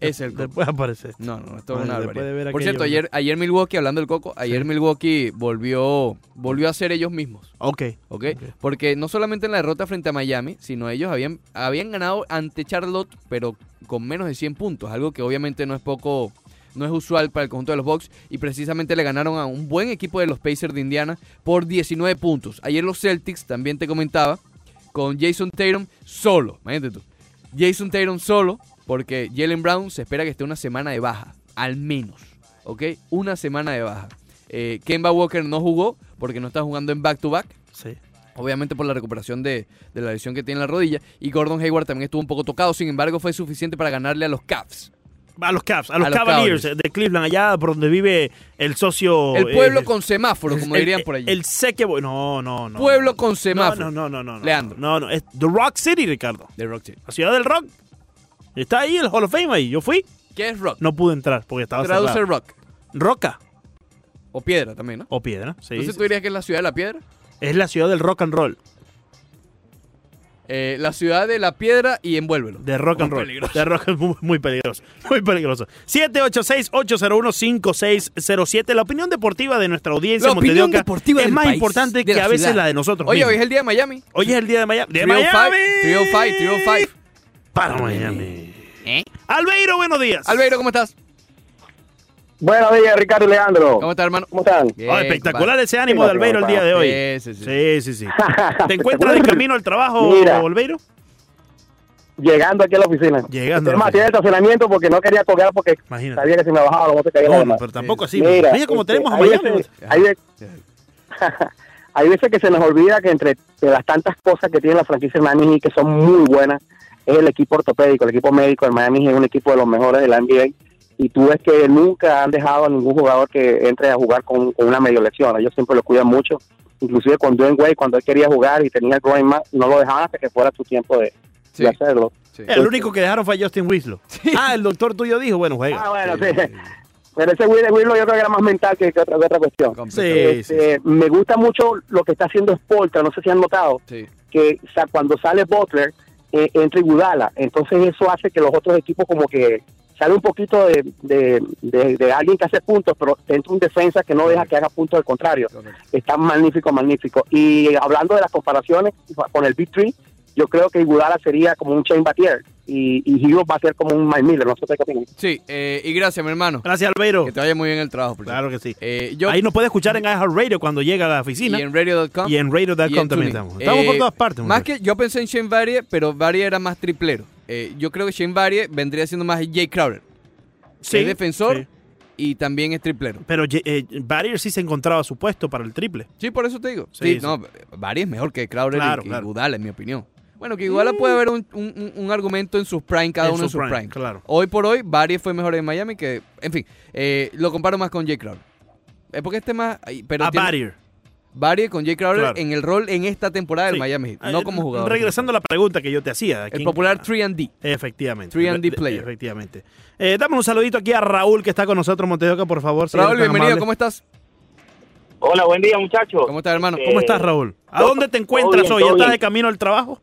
Es el coco. Después aparece. esto. No, no, esto es una de barbaridad. ver Por cierto, ayer, ayer Milwaukee, hablando del coco, ayer Sí. Milwaukee volvió, volvió a ser ellos mismos. Ok. ¿ok? Ok. Porque no solamente en la derrota frente a Miami, sino ellos habían, habían ganado ante Charlotte, pero con menos de 100 puntos, algo que obviamente no es poco, no es usual para el conjunto de los Bucks, y precisamente le ganaron a un buen equipo de los Pacers de Indiana por 19 puntos. Ayer los Celtics, también te comentaba, con Jason Tatum solo, imagínate tú, Jason Tatum solo, porque Jalen Brown se espera que esté una semana de baja, al menos, ¿ok? Una semana de baja. Eh, Kemba Walker no jugó porque no está jugando en back-to-back. Sí. Obviamente por la recuperación de, de la lesión que tiene en la rodilla. Y Gordon Hayward también estuvo un poco tocado. Sin embargo, fue suficiente para ganarle a los Cavs. A los Cavs, a los, A los Cavaliers Cavaliers. de Cleveland, allá por donde vive el socio. El pueblo eh, con semáforo, como el- dirían por allí. El seque. No, no, no. Pueblo con semáforo. No, no, no, no, no. Leandro. No, no. Es The Rock City, Ricardo. de Rock City. La ciudad del rock. Está ahí el Hall of Fame ahí. Yo fui. ¿Qué es rock? No pude entrar porque estaba Traduce cerrado. rock. Roca O piedra también, ¿no? o piedra. Sí. Entonces tú dirías que es la ciudad de la piedra. Es la ciudad del rock and roll. Eh, la ciudad de la piedra y envuélvelo. De rock and Muy roll. peligroso. De rock muy, muy peligroso. Muy peligroso. 786-801-5607. La opinión deportiva de nuestra audiencia La opinión deportiva es del más país, importante que a veces ciudad. la de nosotros Oye, hoy es el día de Miami. Hoy es el día de Miami. ¡De 305, Miami! 305, 305. Para Miami. ¿Eh? Albeiro, buenos días. Albeiro, ¿cómo estás? Buenos días, Ricardo y Leandro. ¿Cómo estás, hermano? ¿Cómo están? Bien, Oh, espectacular compadre. ese ánimo de Sí, Albeiro el día de hoy. Sí, sí, sí. Sí, sí, sí. ¿Te encuentras de camino al trabajo, Mira. Albeiro? Llegando aquí a la oficina. Llegando a Es la más, tiene estacionamiento porque no quería colgar porque Imagínate. sabía que si me bajaba los botes caían No, no, además. pero tampoco así. Mira, Mira como este, tenemos a hay Miami. hay, ve- hay veces que se nos olvida que entre de las tantas cosas que tiene la franquicia de Miami Heat que son muy buenas es el equipo ortopédico, el equipo médico. El Miami es un equipo de los mejores de la NBA y tú ves que nunca han dejado a ningún jugador que entre a jugar con, con una medio lesión. Ellos siempre lo cuidan mucho. Inclusive con Dwayne Wade, cuando él quería jugar y tenía el groin más, no lo dejaban hasta que fuera su tiempo de, Sí, de hacerlo. sí. El único que dejaron fue Justin Winslow. Ah, el doctor tuyo dijo, bueno, juega. Ah, bueno, sí. Pero ese Will, Willow yo creo que era más mental que, que otra, que otra cuestión. Este, Me gusta mucho lo que está haciendo Spoltra, no sé si han notado, Sí. que o sea, cuando sale Butler, eh, entra Iguodala. Entonces eso hace que los otros equipos como que sale un poquito de, de, de- de alguien que hace puntos, pero entra un defensa que no deja que haga puntos, al contrario. Está magnífico, magnífico. Y hablando de las comparaciones con el Big Three, yo creo que Iguodala sería como un Shane Batier y, y Hughes va a ser como un Mike Miller, no sé qué opinan. Sí, eh, y gracias, mi hermano. Gracias, Albeiro. Que te vaya muy bien el trabajo. por Claro que sí. Eh, yo, Ahí nos puede escuchar en iHeartRadio cuando llega a la oficina. y en radio.com. Y en radio.com también estamos. Estamos por Eh, todas partes. Más que yo pensé en Shane Barrie, pero Barrie era más triplero. Eh, yo creo que Shane Barrie vendría siendo más Jay Crowder. Sí, es defensor sí. y también es triplero. Pero eh, Barrier sí se encontraba su puesto para el triple. Sí, por eso te digo. Sí, no, Barry es mejor que Crowder Claro, y, claro. En mi opinión. Bueno, que Iguodala puede haber un, un- un- argumento en sus prime, cada En uno en su sus prime, prime. claro. Hoy por hoy, Barry fue mejor en Miami que... En fin, eh, lo comparo más con Jay Crowder. Es porque este más... Pero a tiene- Barrier. Barry con Jay Crowder Claro. en el rol en esta temporada del Sí. Miami Heat, Eh, no como jugador. Regresando a la pregunta que yo te hacía. El ¿quién- popular 3D. Efectivamente. 3&D De- de- player. Efectivamente. Eh, dame un saludito aquí a Raúl que está con nosotros, Montedoca, por favor. Raúl, bienvenido, amable. ¿cómo estás? Hola, buen día muchachos. ¿Cómo estás, hermano? Eh, ¿Cómo estás, Raúl? ¿A todo- dónde te todo encuentras bien, hoy? todo ¿Estás bien. de camino al trabajo?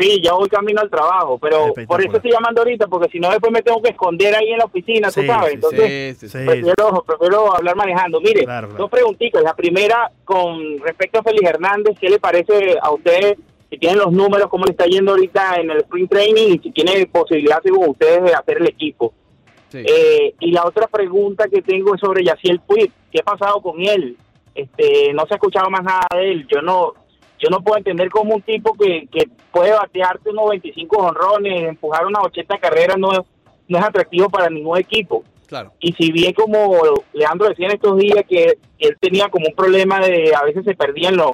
Sí, ya voy camino al trabajo, pero por eso estoy llamando ahorita, porque si no después me tengo que esconder ahí en la oficina, Sí, tú sabes. Entonces, Sí, sí, prefiero, prefiero hablar manejando. Mire, Claro, claro. dos preguntitas. La primera, con respecto a Félix Hernández, ¿qué le parece a usted? Si tienen los números, cómo le está yendo ahorita en el sprint training y si tiene posibilidad, según ustedes, de hacer el equipo. Eh, y la otra pregunta que tengo es sobre Yaciel Puig. ¿Qué ha pasado con él? Este, no se ha escuchado más nada de él. Yo no yo no puedo entender cómo un tipo que, que puede batearte unos 25 honrones, empujar unas 80 carreras, no, no es atractivo para ningún equipo. Claro. Y si bien como Leandro decía en estos días que él tenía como un problema de, a veces se perdían los,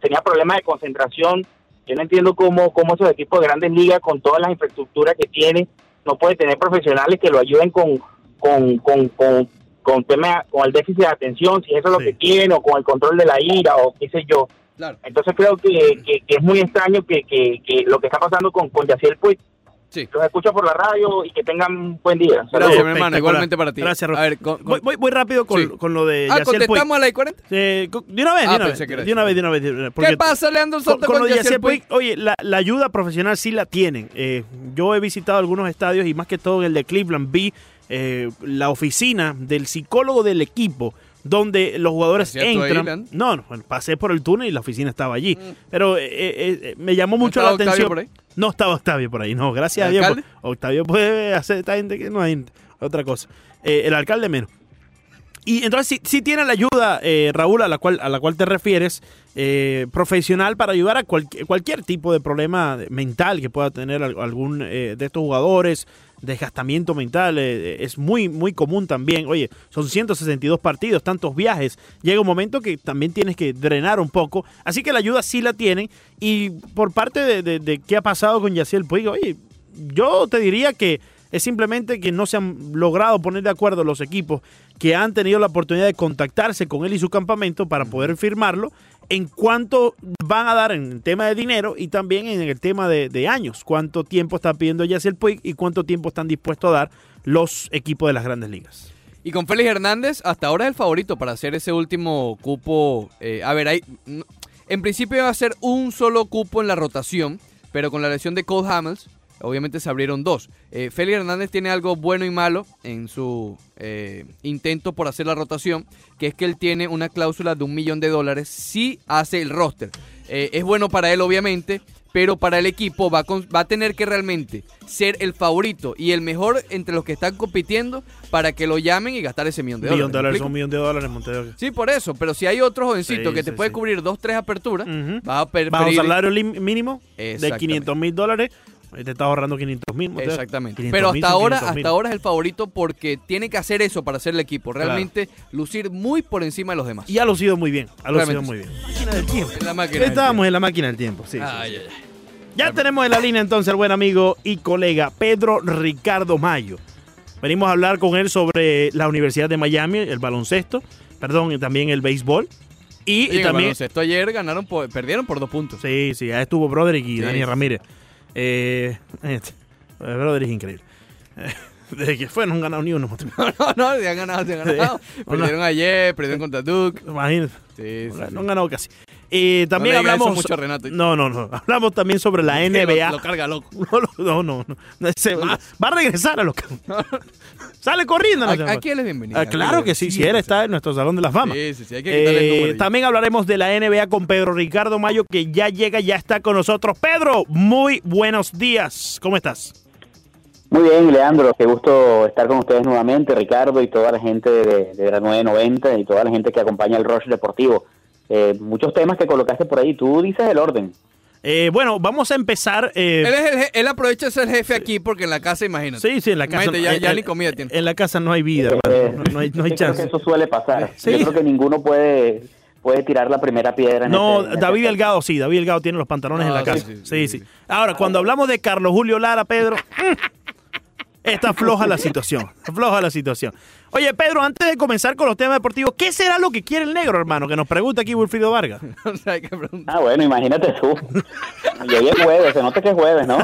tenía problemas de concentración, yo no entiendo cómo, cómo esos equipos de grandes ligas con todas las infraestructuras que tienen, no puede tener profesionales que lo ayuden con, con, con, con, con, tema, con el déficit de atención, si eso es lo Sí. que tiene, o con el control de la ira, o qué sé yo. Claro. Entonces creo que, que, que es muy extraño que, que, que lo que está pasando con, con Yaciel Puig. Sí. Los escucho por la radio y que tengan un buen día. Saludos. Gracias, mi hermano. Igualmente para ti. Gracias, Raúl. A ver, con- con- Voy, voy, voy rápido con, Sí. con lo de ah, Yaciel Puig. ¿contestamos a la I-40? Eh, de una vez, Ah, de una vez. De una vez, de una vez. de una vez, porque ¿Qué pasa, Leandro Soto, con con, lo de Yaciel Puig, Puig? oye, la, la ayuda profesional sí la tienen. Eh, yo he visitado algunos estadios y más que todo en el de Cleveland vi eh, la oficina del psicólogo del equipo donde los jugadores ¿Hacías tú ahí, entran. Leandro? no, no, bueno, pasé por el túnel y la oficina estaba allí. Pero eh, eh, eh, me llamó ¿No mucho la Octavio atención. por ahí? No estaba Octavio por ahí, no, gracias a ¿El Dios. Octavio puede hacer esta gente que no hay otra cosa. Eh, el alcalde menos. Y entonces sí, sí tiene la ayuda, eh, Raúl, a la cual, a la cual te refieres, eh, profesional para ayudar a cualquier, cualquier tipo de problema mental que pueda tener al- algún eh, de estos jugadores, desgastamiento mental, eh, es muy, muy común también. Oye, son 162 partidos, tantos viajes, llega un momento que también tienes que drenar un poco, así que la ayuda sí la tienen. Y por parte de, de- de qué ha pasado con Yaciel Puig, oye, yo te diría que es simplemente que no se han logrado poner de acuerdo los equipos que han tenido la oportunidad de contactarse con él y su campamento para poder firmarlo en cuánto van a dar en el tema de dinero y también en el tema de, de años, cuánto tiempo está pidiendo Yaciel Puig y cuánto tiempo están dispuestos a dar los equipos de las grandes ligas. Y con Félix Hernández, hasta ahora es el favorito para hacer ese último cupo. eh, a ver, hay, n- en principio iba a ser un solo cupo en la rotación, pero con la lesión de Cole Hamels, obviamente se abrieron dos. Eh, Félix Hernández tiene algo bueno y malo en su eh, intento por hacer la rotación, que es que él tiene una cláusula de un millón de dólares si hace el roster. Eh, es bueno para él, obviamente, pero para el equipo va a, con- va a tener que realmente ser el favorito y el mejor entre los que están compitiendo para que lo llamen y gastar ese millón de millón dólares. de dólares, ¿me un millón de dólares, Montevideo. Sí, por eso, pero si hay otro jovencito Sí, que te sí, puede sí. cubrir dos, tres aperturas, Ujú. vas a per- Bajo salario mínimo de Exactamente. 500 mil dólares, te estás ahorrando 500 mil. Exactamente. Pero hasta ahora, hasta ahora es el favorito porque tiene que hacer eso para hacer el equipo. Realmente lucir muy por encima de los demás. Y ha lucido muy bien, ha lucido muy bien. Máquina del tiempo. En la máquina del Estábamos en la máquina del tiempo, sí. Ya tenemos en la línea entonces al buen amigo y colega Pedro Ricardo Mayo. Venimos a hablar con él sobre la Universidad de Miami, el baloncesto, perdón, y también el béisbol. Y, en el también... baloncesto ayer ganaron por- perdieron por dos puntos. Sí, sí, ahí estuvo Broderick y Sí, Dani. Ramírez. Eh, este, Broderick es increíble. Eh, Desde que fue no han ganado ni uno. No, no, se han ganado, se han ganado. Sí. Perdieron ayer, perdieron contra Duke. Imagínate, sí, sí. no han ganado casi. Eh, también No hablamos... mucho Renato. No, no, no. Hablamos también sobre la NBA. Lo, lo carga loco. No, no, no, no. no. Se va, va a regresar a lo que. Sale corriendo. no. Aquí él es bienvenido. Ah, claro que sí, si él está en nuestro Salón de la Fama. Sí, sí, sí, hay que quitarle el Eh, número. también hablaremos de la NBA con Pedro Ricardo Mayo, que ya llega, ya está con nosotros. Pedro, muy buenos días. ¿Cómo estás? Muy bien, Leandro, qué gusto estar con ustedes nuevamente, Ricardo y toda la gente de, de la 990 y toda la gente que acompaña el Rush Deportivo. Eh, muchos temas que colocaste por ahí, tú dices el orden. Eh, bueno, vamos a empezar. eh, Él, es el je- él aprovecha de ser jefe aquí porque en la casa, imagínate. sí, sí, en la casa. Imagínate, ya, en- ya en- ni comida tiene. En la casa no hay vida, Eh, hermano. No, no hay, no hay creo chance. que eso suele pasar. Sí. Yo creo que ninguno puede puede tirar la primera piedra. En No, este- en David este- Delgado sí, David Delgado tiene los pantalones en Ah, la sí, casa. sí, Sí, sí, sí. Ahora, cuando hablamos de Carlos Julio Lara, Pedro, está floja la situación. Floja la situación. Oye, Pedro, antes de comenzar con los temas deportivos, ¿qué será lo que quiere el negro, hermano? Que nos pregunta aquí Wilfrido Vargas. O sea, hay que preguntar. Ah, bueno, imagínate tú. Y hoy es jueves, se nota que es jueves, ¿no?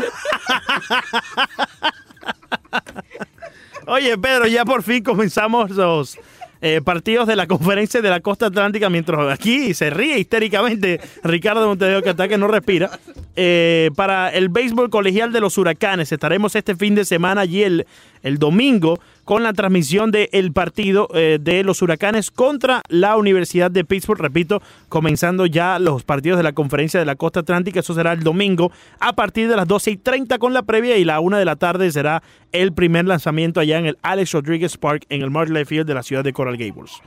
Oye, Pedro, ya por fin comenzamos los eh, partidos de la conferencia de la costa atlántica, mientras aquí se ríe histéricamente Ricardo Montevideo que hasta que no respira. Eh, para el béisbol colegial de los huracanes, estaremos este fin de semana allí el, el domingo con la transmisión del partido eh, de los huracanes contra la Universidad de Pittsburgh. Repito, comenzando ya los partidos de la conferencia de la costa atlántica. Eso será el domingo a partir de las 12 y 30 con la previa y la 1 de la tarde será el primer lanzamiento allá en el Alex Rodriguez Park en el Marley Field de la ciudad de Coral Gables.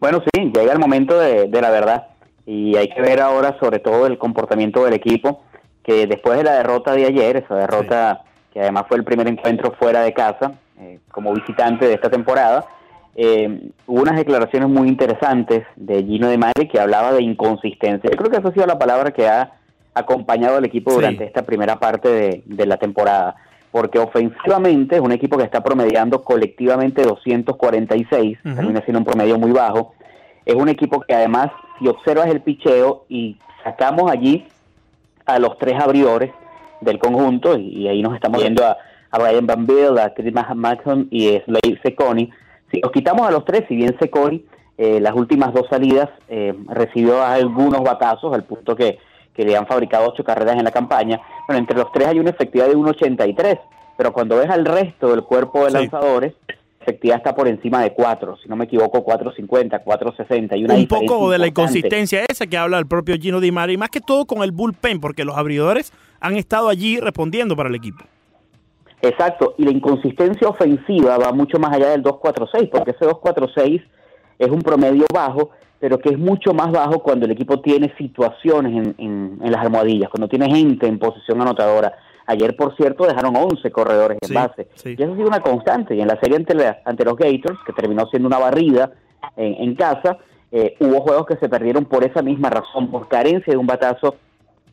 Bueno, sí, llega el momento de, de la verdad y hay que ver ahora sobre todo el comportamiento del equipo, que después de la derrota de ayer, esa derrota que además fue el primer encuentro fuera de casa, eh, como visitante de esta temporada, eh, hubo unas declaraciones muy interesantes de Gino de Mari que hablaba de inconsistencia. Yo creo que esa ha sido la palabra que ha acompañado al equipo Sí. durante esta primera parte de, de la temporada. Porque ofensivamente es un equipo que está promediando colectivamente 246, Ujú. termina siendo un promedio muy bajo. Es un equipo que además, si observas el picheo y sacamos allí a los tres abridores del conjunto, y, y ahí nos estamos viendo a, a Ryan Van Bill, a Chris Maxon y a Slade Seconi. Si los quitamos a los tres, si bien Seconi eh, las últimas dos salidas eh, recibió algunos batazos, al punto que, que le han fabricado ocho carreras en la campaña, bueno, entre los tres hay una efectividad de 1.83, pero cuando ves al resto del cuerpo de Sí. lanzadores, la efectividad está por encima de 4, si no me equivoco, 4.50, 4.60. Hay una Un poco de la inconsistencia esa que habla el propio Gino Di Mari, más que todo con el bullpen, porque los abridores han estado allí respondiendo para el equipo. Exacto, y la inconsistencia ofensiva va mucho más allá del 2-4-6, porque ese 2-4-6 es un promedio bajo, pero que es mucho más bajo cuando el equipo tiene situaciones en, en- en las almohadillas, cuando tiene gente en posición anotadora. Ayer, por cierto, dejaron 11 corredores en Sí, base. sí. Y eso ha sido una constante. Y en la serie ante, la- ante los Gators, que terminó siendo una barrida en, en casa, eh, hubo juegos que se perdieron por esa misma razón, por carencia de un batazo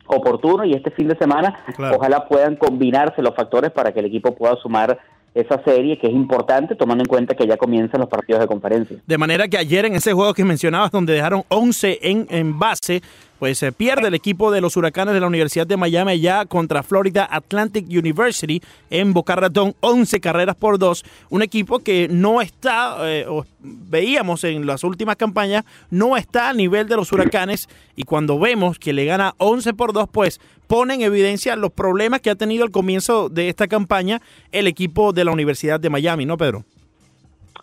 oportuno y este fin de semana Claro. ojalá puedan combinarse los factores para que el equipo pueda sumar esa serie que es importante tomando en cuenta que ya comienzan los partidos de conferencia. De manera que ayer en ese juego que mencionabas, donde dejaron 11 en, en base, pues se pierde el equipo de los huracanes de la Universidad de Miami ya contra Florida Atlantic University en Boca Ratón, 11 carreras por dos. Un equipo que no está, eh, veíamos en las últimas campañas, no está a nivel de los huracanes. Y cuando vemos que le gana 11 por 2, pues pone en evidencia los problemas que ha tenido al comienzo de esta campaña el equipo de la Universidad de Miami, ¿no, Pedro?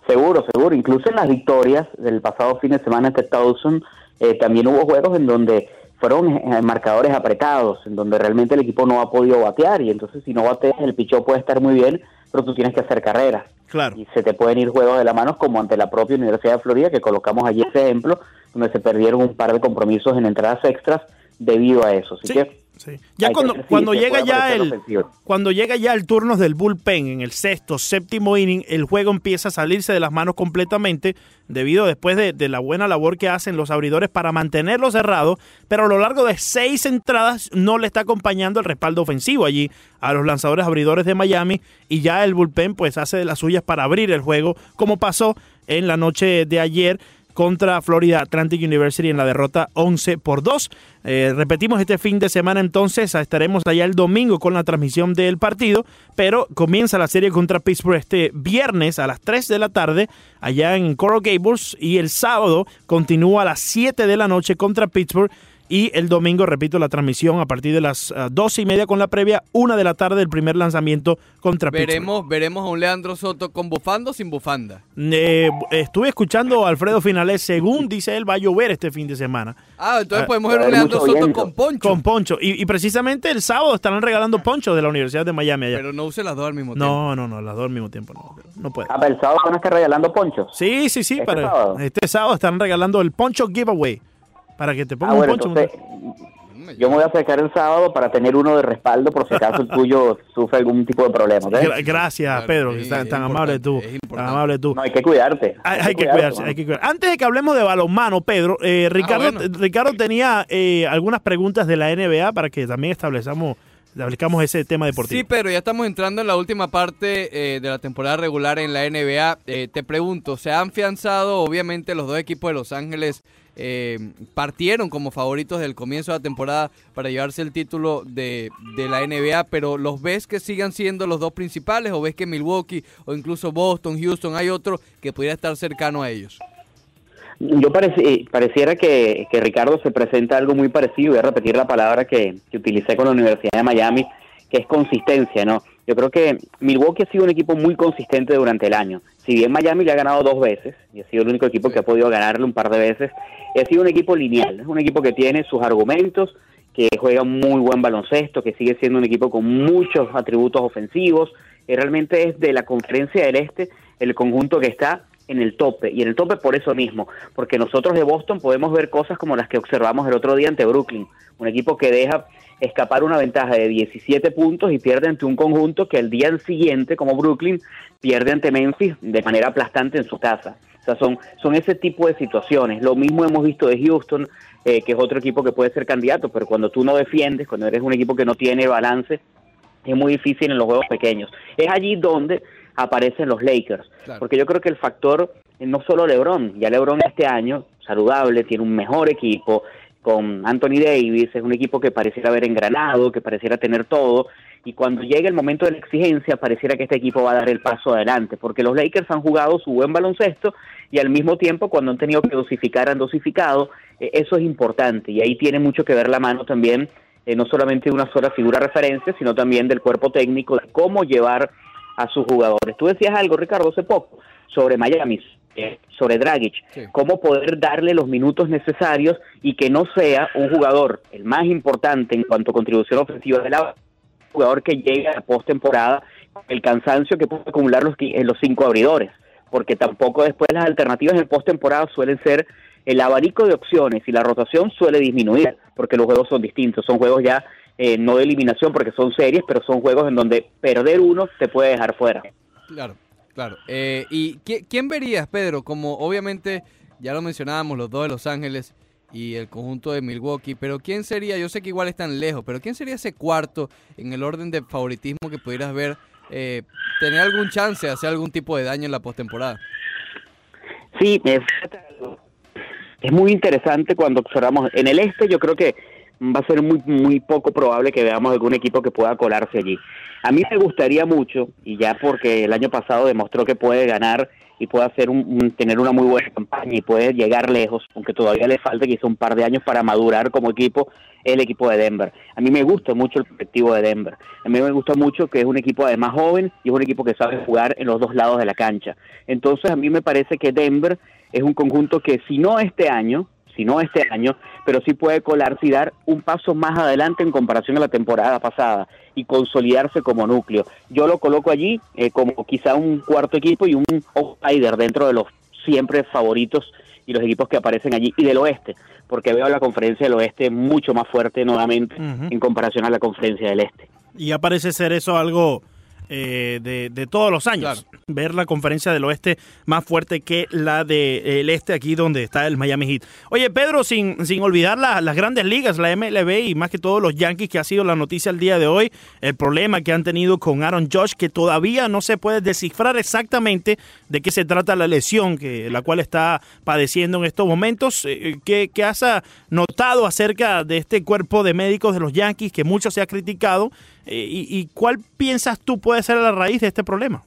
Seguro, seguro. Incluso en las victorias del pasado fin de semana ante Towson, eh, también hubo juegos en donde fueron eh, marcadores apretados, en donde realmente el equipo no ha podido batear, y entonces si no bateas, el pichó puede estar muy bien, pero tú tienes que hacer carreras. Claro. Y se te pueden ir juegos de la mano como ante la propia Universidad de Florida, que colocamos allí ese ejemplo, donde se perdieron un par de compromisos en entradas extras debido a eso. Así Sí. que Sí. Ya cuando, cuando llega ya el ofensivo. cuando llega ya el turno del bullpen en el sexto, séptimo inning, el juego empieza a salirse de las manos completamente debido después de, de la buena labor que hacen los abridores para mantenerlo cerrado, pero a lo largo de seis entradas no le está acompañando el respaldo ofensivo allí a los lanzadores abridores de Miami y ya el bullpen pues hace de las suyas para abrir el juego, como pasó en la noche de ayer contra Florida Atlantic University en la derrota 11 por 2. Eh, repetimos este fin de semana entonces, estaremos allá el domingo con la transmisión del partido, pero comienza la serie contra Pittsburgh este viernes a las 3 de la tarde allá en Coral Gables y el sábado continúa a las 7 de la noche contra Pittsburgh y el domingo, repito, la transmisión a partir de las ah, 12 y media con la previa, una de la tarde el primer lanzamiento contra Pittsburgh. Veremos, veremos a un Leandro Soto con bufanda o sin bufanda. Eh, estuve escuchando a Alfredo Finales, según dice él, va a llover este fin de semana. Ah, entonces Ah, podemos ver a un Leandro Soto viento. con poncho. Con poncho. Y, y precisamente el sábado estarán regalando ponchos de la Universidad de Miami allá. Pero no use las dos al mismo tiempo. no, no, no, las dos al mismo tiempo. No, no puede. Ah, pero el sábado van a estar regalando ponchos. Sí, sí, sí. ¿Este para, sábado? Este sábado están regalando el poncho giveaway. Para que te Ah, pongan bueno, un poncho. entonces yo me voy a acercar el sábado para tener uno de respaldo por si acaso el tuyo sufre algún tipo de problema. Gracias, Pedro. sí, que tan, es tan amable tú. Tan amable tú. No, hay que cuidarte. Hay, hay que cuidarse, hay que cuidarse. Antes de que hablemos de balonmano, Pedro, eh, Ricardo, bueno. Ricardo tenía eh, algunas preguntas de la NBA para que también establezcamos, establezcamos ese tema deportivo. Sí, pero ya estamos entrando en la última parte eh, de la temporada regular en la NBA. Eh, te pregunto, ¿se han fianzado? Obviamente los dos equipos de Los Ángeles eh, partieron como favoritos del comienzo de la temporada para llevarse el título de, de la NBA, pero ¿los ves que sigan siendo los dos principales o ves que Milwaukee o incluso Boston, Houston, hay otro que pudiera estar cercano a ellos? Yo pareci- eh, pareciera que, que Ricardo se presenta algo muy parecido. Voy a repetir la palabra que, que utilicé con la Universidad de Miami, que es consistencia, ¿no? Yo creo que Milwaukee ha sido un equipo muy consistente durante el año. Si bien Miami le ha ganado dos veces, y ha sido el único equipo que ha podido ganarle un par de veces, ha sido un equipo lineal. Es un equipo que tiene sus argumentos, que juega muy buen baloncesto, que sigue siendo un equipo con muchos atributos ofensivos. Realmente es de la conferencia del Este el conjunto que está en el tope. Y en el tope por eso mismo, porque nosotros de Boston podemos ver cosas como las que observamos el otro día ante Brooklyn, un equipo que deja escapar una ventaja de 17 puntos y pierde ante un conjunto que el día siguiente, como Brooklyn, pierde ante Memphis de manera aplastante en su casa. O sea, son, son ese tipo de situaciones. Lo mismo hemos visto de Houston, eh, que es otro equipo que puede ser candidato, pero cuando tú no defiendes, cuando eres un equipo que no tiene balance, es muy difícil en los juegos pequeños. Es allí donde aparecen los Lakers, Claro. porque yo creo que el factor eh, no solo LeBron, ya LeBron este año saludable, tiene un mejor equipo con Anthony Davis, es un equipo que pareciera haber engranado, que pareciera tener todo, y cuando llega el momento de la exigencia pareciera que este equipo va a dar el paso adelante, porque los Lakers han jugado su buen baloncesto y al mismo tiempo cuando han tenido que dosificar han dosificado, eh, eso es importante y ahí tiene mucho que ver la mano también eh, no solamente de una sola figura referencia, sino también del cuerpo técnico, de cómo llevar a sus jugadores. Tú decías algo, Ricardo, hace poco, sobre Miami, eh, sobre Dragic, Sí. cómo poder darle los minutos necesarios y que no sea un jugador el más importante en cuanto a contribución ofensiva de la jugador que llegue a la postemporada el cansancio que puede acumular los, en los cinco abridores, porque tampoco después las alternativas en postemporada suelen ser el abanico de opciones y la rotación suele disminuir, porque los juegos son distintos, son juegos ya eh, no de eliminación porque son series, pero son juegos en donde perder uno te puede dejar fuera. Claro, claro. Eh, ¿Y qui- quién verías, Pedro? Como obviamente ya lo mencionábamos, los dos de Los Ángeles y el conjunto de Milwaukee, pero ¿quién sería? Yo sé que igual están lejos, pero ¿quién sería ese cuarto en el orden de favoritismo que pudieras ver eh, tener algún chance de hacer algún tipo de daño en la postemporada? Sí, es, es muy interesante cuando observamos en el este. Yo creo que va a ser muy muy poco probable que veamos algún equipo que pueda colarse allí. A mí me gustaría mucho y ya porque el año pasado demostró que puede ganar y puede hacer un, tener una muy buena campaña y puede llegar lejos, aunque todavía le falta quizá un par de años para madurar como equipo, el equipo de Denver. A mí me gusta mucho el colectivo de Denver. A mí me gusta mucho que es un equipo además joven y es un equipo que sabe jugar en los dos lados de la cancha. Entonces a mí me parece que Denver es un conjunto que si no este año, si no este año, pero sí puede colarse y dar un paso más adelante en comparación a la temporada pasada y consolidarse como núcleo. Yo lo coloco allí eh, como quizá un cuarto equipo y un outsider dentro de los siempre favoritos y los equipos que aparecen allí y del oeste, porque veo la conferencia del oeste mucho más fuerte nuevamente en comparación a la conferencia del este. Y ya parece ser eso algo eh, de, de todos los años. Ver la conferencia del oeste más fuerte que la del este, aquí donde está el Miami Heat. Oye, Pedro, sin, sin olvidar la- las grandes ligas, la MLB y más que todo los Yankees, que ha sido la noticia el día de hoy, el problema que han tenido con Aaron Josh, que todavía no se puede descifrar exactamente de qué se trata la lesión que la cual está padeciendo en estos momentos. Eh, ¿Qué, qué has notado acerca de este cuerpo de médicos de los Yankees que mucho se ha criticado? Eh, y, y cuál piensas tú puede ser la raíz de este problema?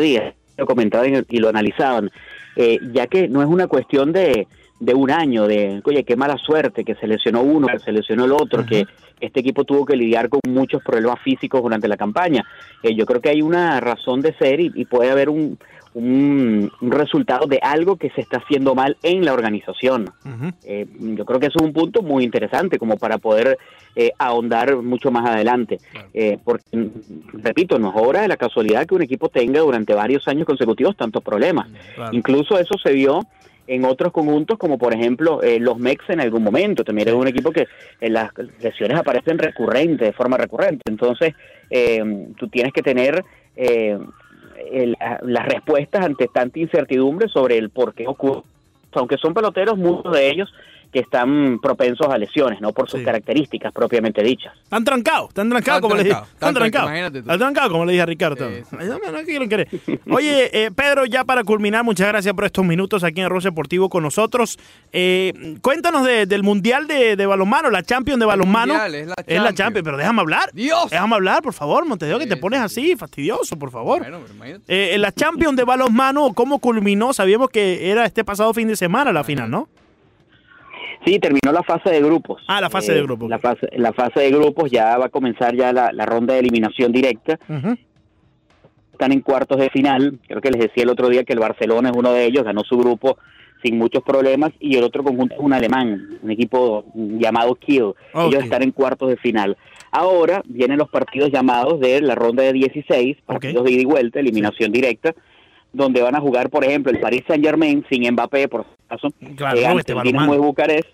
días lo comentaban y lo analizaban, eh, ya que no es una cuestión de, de un año, de, oye, qué mala suerte, que se lesionó uno, que se lesionó el otro, que este equipo tuvo que lidiar con muchos problemas físicos durante la campaña. Eh, yo creo que hay una razón de ser y, y puede haber un, un, un resultado de algo que se está haciendo mal en la organización. Eh, yo creo que eso es un punto muy interesante como para poder eh, ahondar mucho más adelante. Eh, porque, repito, no es obra de la casualidad que un equipo tenga durante varios años consecutivos tantos problemas. Claro. Incluso eso se vio en otros conjuntos, como por ejemplo eh, los Mex en algún momento. También es un equipo que eh, las lesiones aparecen recurrentes, de forma recurrente. Entonces, eh, tú tienes que tener eh, el- a- las respuestas ante tanta incertidumbre sobre el por qué ocurre. Aunque son peloteros, muchos de ellos que están propensos a lesiones, ¿no? Por sus Sí. características propiamente dichas. Están trancados, están trancados, como le dije. Están trancados. Están trancados, como le dije a Ricardo. Sí, sí. No, no. Oye, eh, Pedro, ya para culminar, muchas gracias por estos minutos aquí en Arroz Deportivo con nosotros. Eh, cuéntanos de- del Mundial de, de Balonmano, la Champions de Balonmano. Mundial, es la Es la Champions. Champions, pero déjame hablar. Dios. Déjame hablar, por favor, Montevideo, que te pones sí, así, fastidioso, por favor. Bueno, pero. Eh, la Champions de balonmano, ¿cómo culminó? Sabíamos que era este pasado fin de semana la final, ¿no? Sí, terminó la fase de grupos. Ah, la fase de grupos. La fase, la fase de grupos ya va a comenzar ya la, la ronda de eliminación directa. Ujú. Están en cuartos de final. Creo que les decía el otro día que el Barcelona es uno de ellos, ganó su grupo sin muchos problemas y el otro conjunto es un alemán, un equipo llamado Kiel. Ellos están en cuartos de final. Ahora vienen los partidos llamados de la ronda de 16, partidos de ida y vuelta, eliminación directa, donde van a jugar, por ejemplo, el Paris Saint Germain sin Mbappé, por caso, Claro, eh, no, ante este el. Dinamo de Bucarest,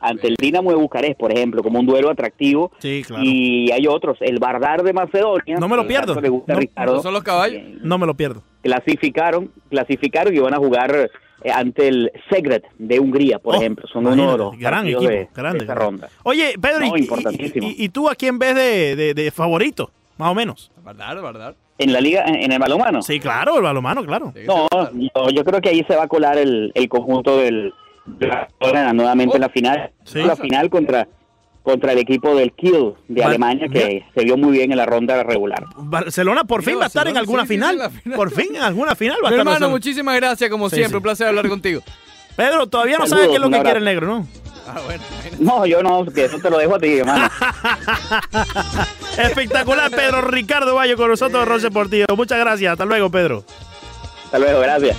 ante el Dinamo de Bucarest, por ejemplo, como un duelo atractivo. Sí, claro. Y hay otros, el Bardar de Macedonia. No me lo pierdo. le gusta No, Ricardo, ¿no son los caballos? eh, No me lo pierdo. clasificaron, clasificaron y van a jugar eh, ante el Segred de Hungría, por Oh, ejemplo. Son uno de los gran equipo, de, grande. de esta ronda. Oye, Pedro, No, y- y, importantísimo. y- y tú a quién ves de, de- de favorito? Más o menos. ¿Verdad, verdad? En la liga, en, el balonmano. Sí, claro, el balomano, claro. No, verdad. yo, yo creo que ahí se va a colar el, el conjunto del de la Barcelona nuevamente Oh. en la final. Sí. La final contra contra el equipo del Kiel de Alemania que se vio muy bien en la ronda regular. Barcelona por Mira, fin va a estar en alguna sí, final. sí, la final. Por fin en alguna final va a estar hermano, muchísimas gracias, como Sí, siempre. sí. Un placer hablar contigo. Pedro, todavía no Saludos, sabes qué es lo que quiere el negro, ¿no? Ah, bueno. No, yo no, que eso te lo dejo a ti, hermano. Espectacular, Pedro Ricardo Bayo con nosotros, Roche Deportivo. Muchas gracias. Hasta luego, Pedro. Hasta luego, gracias.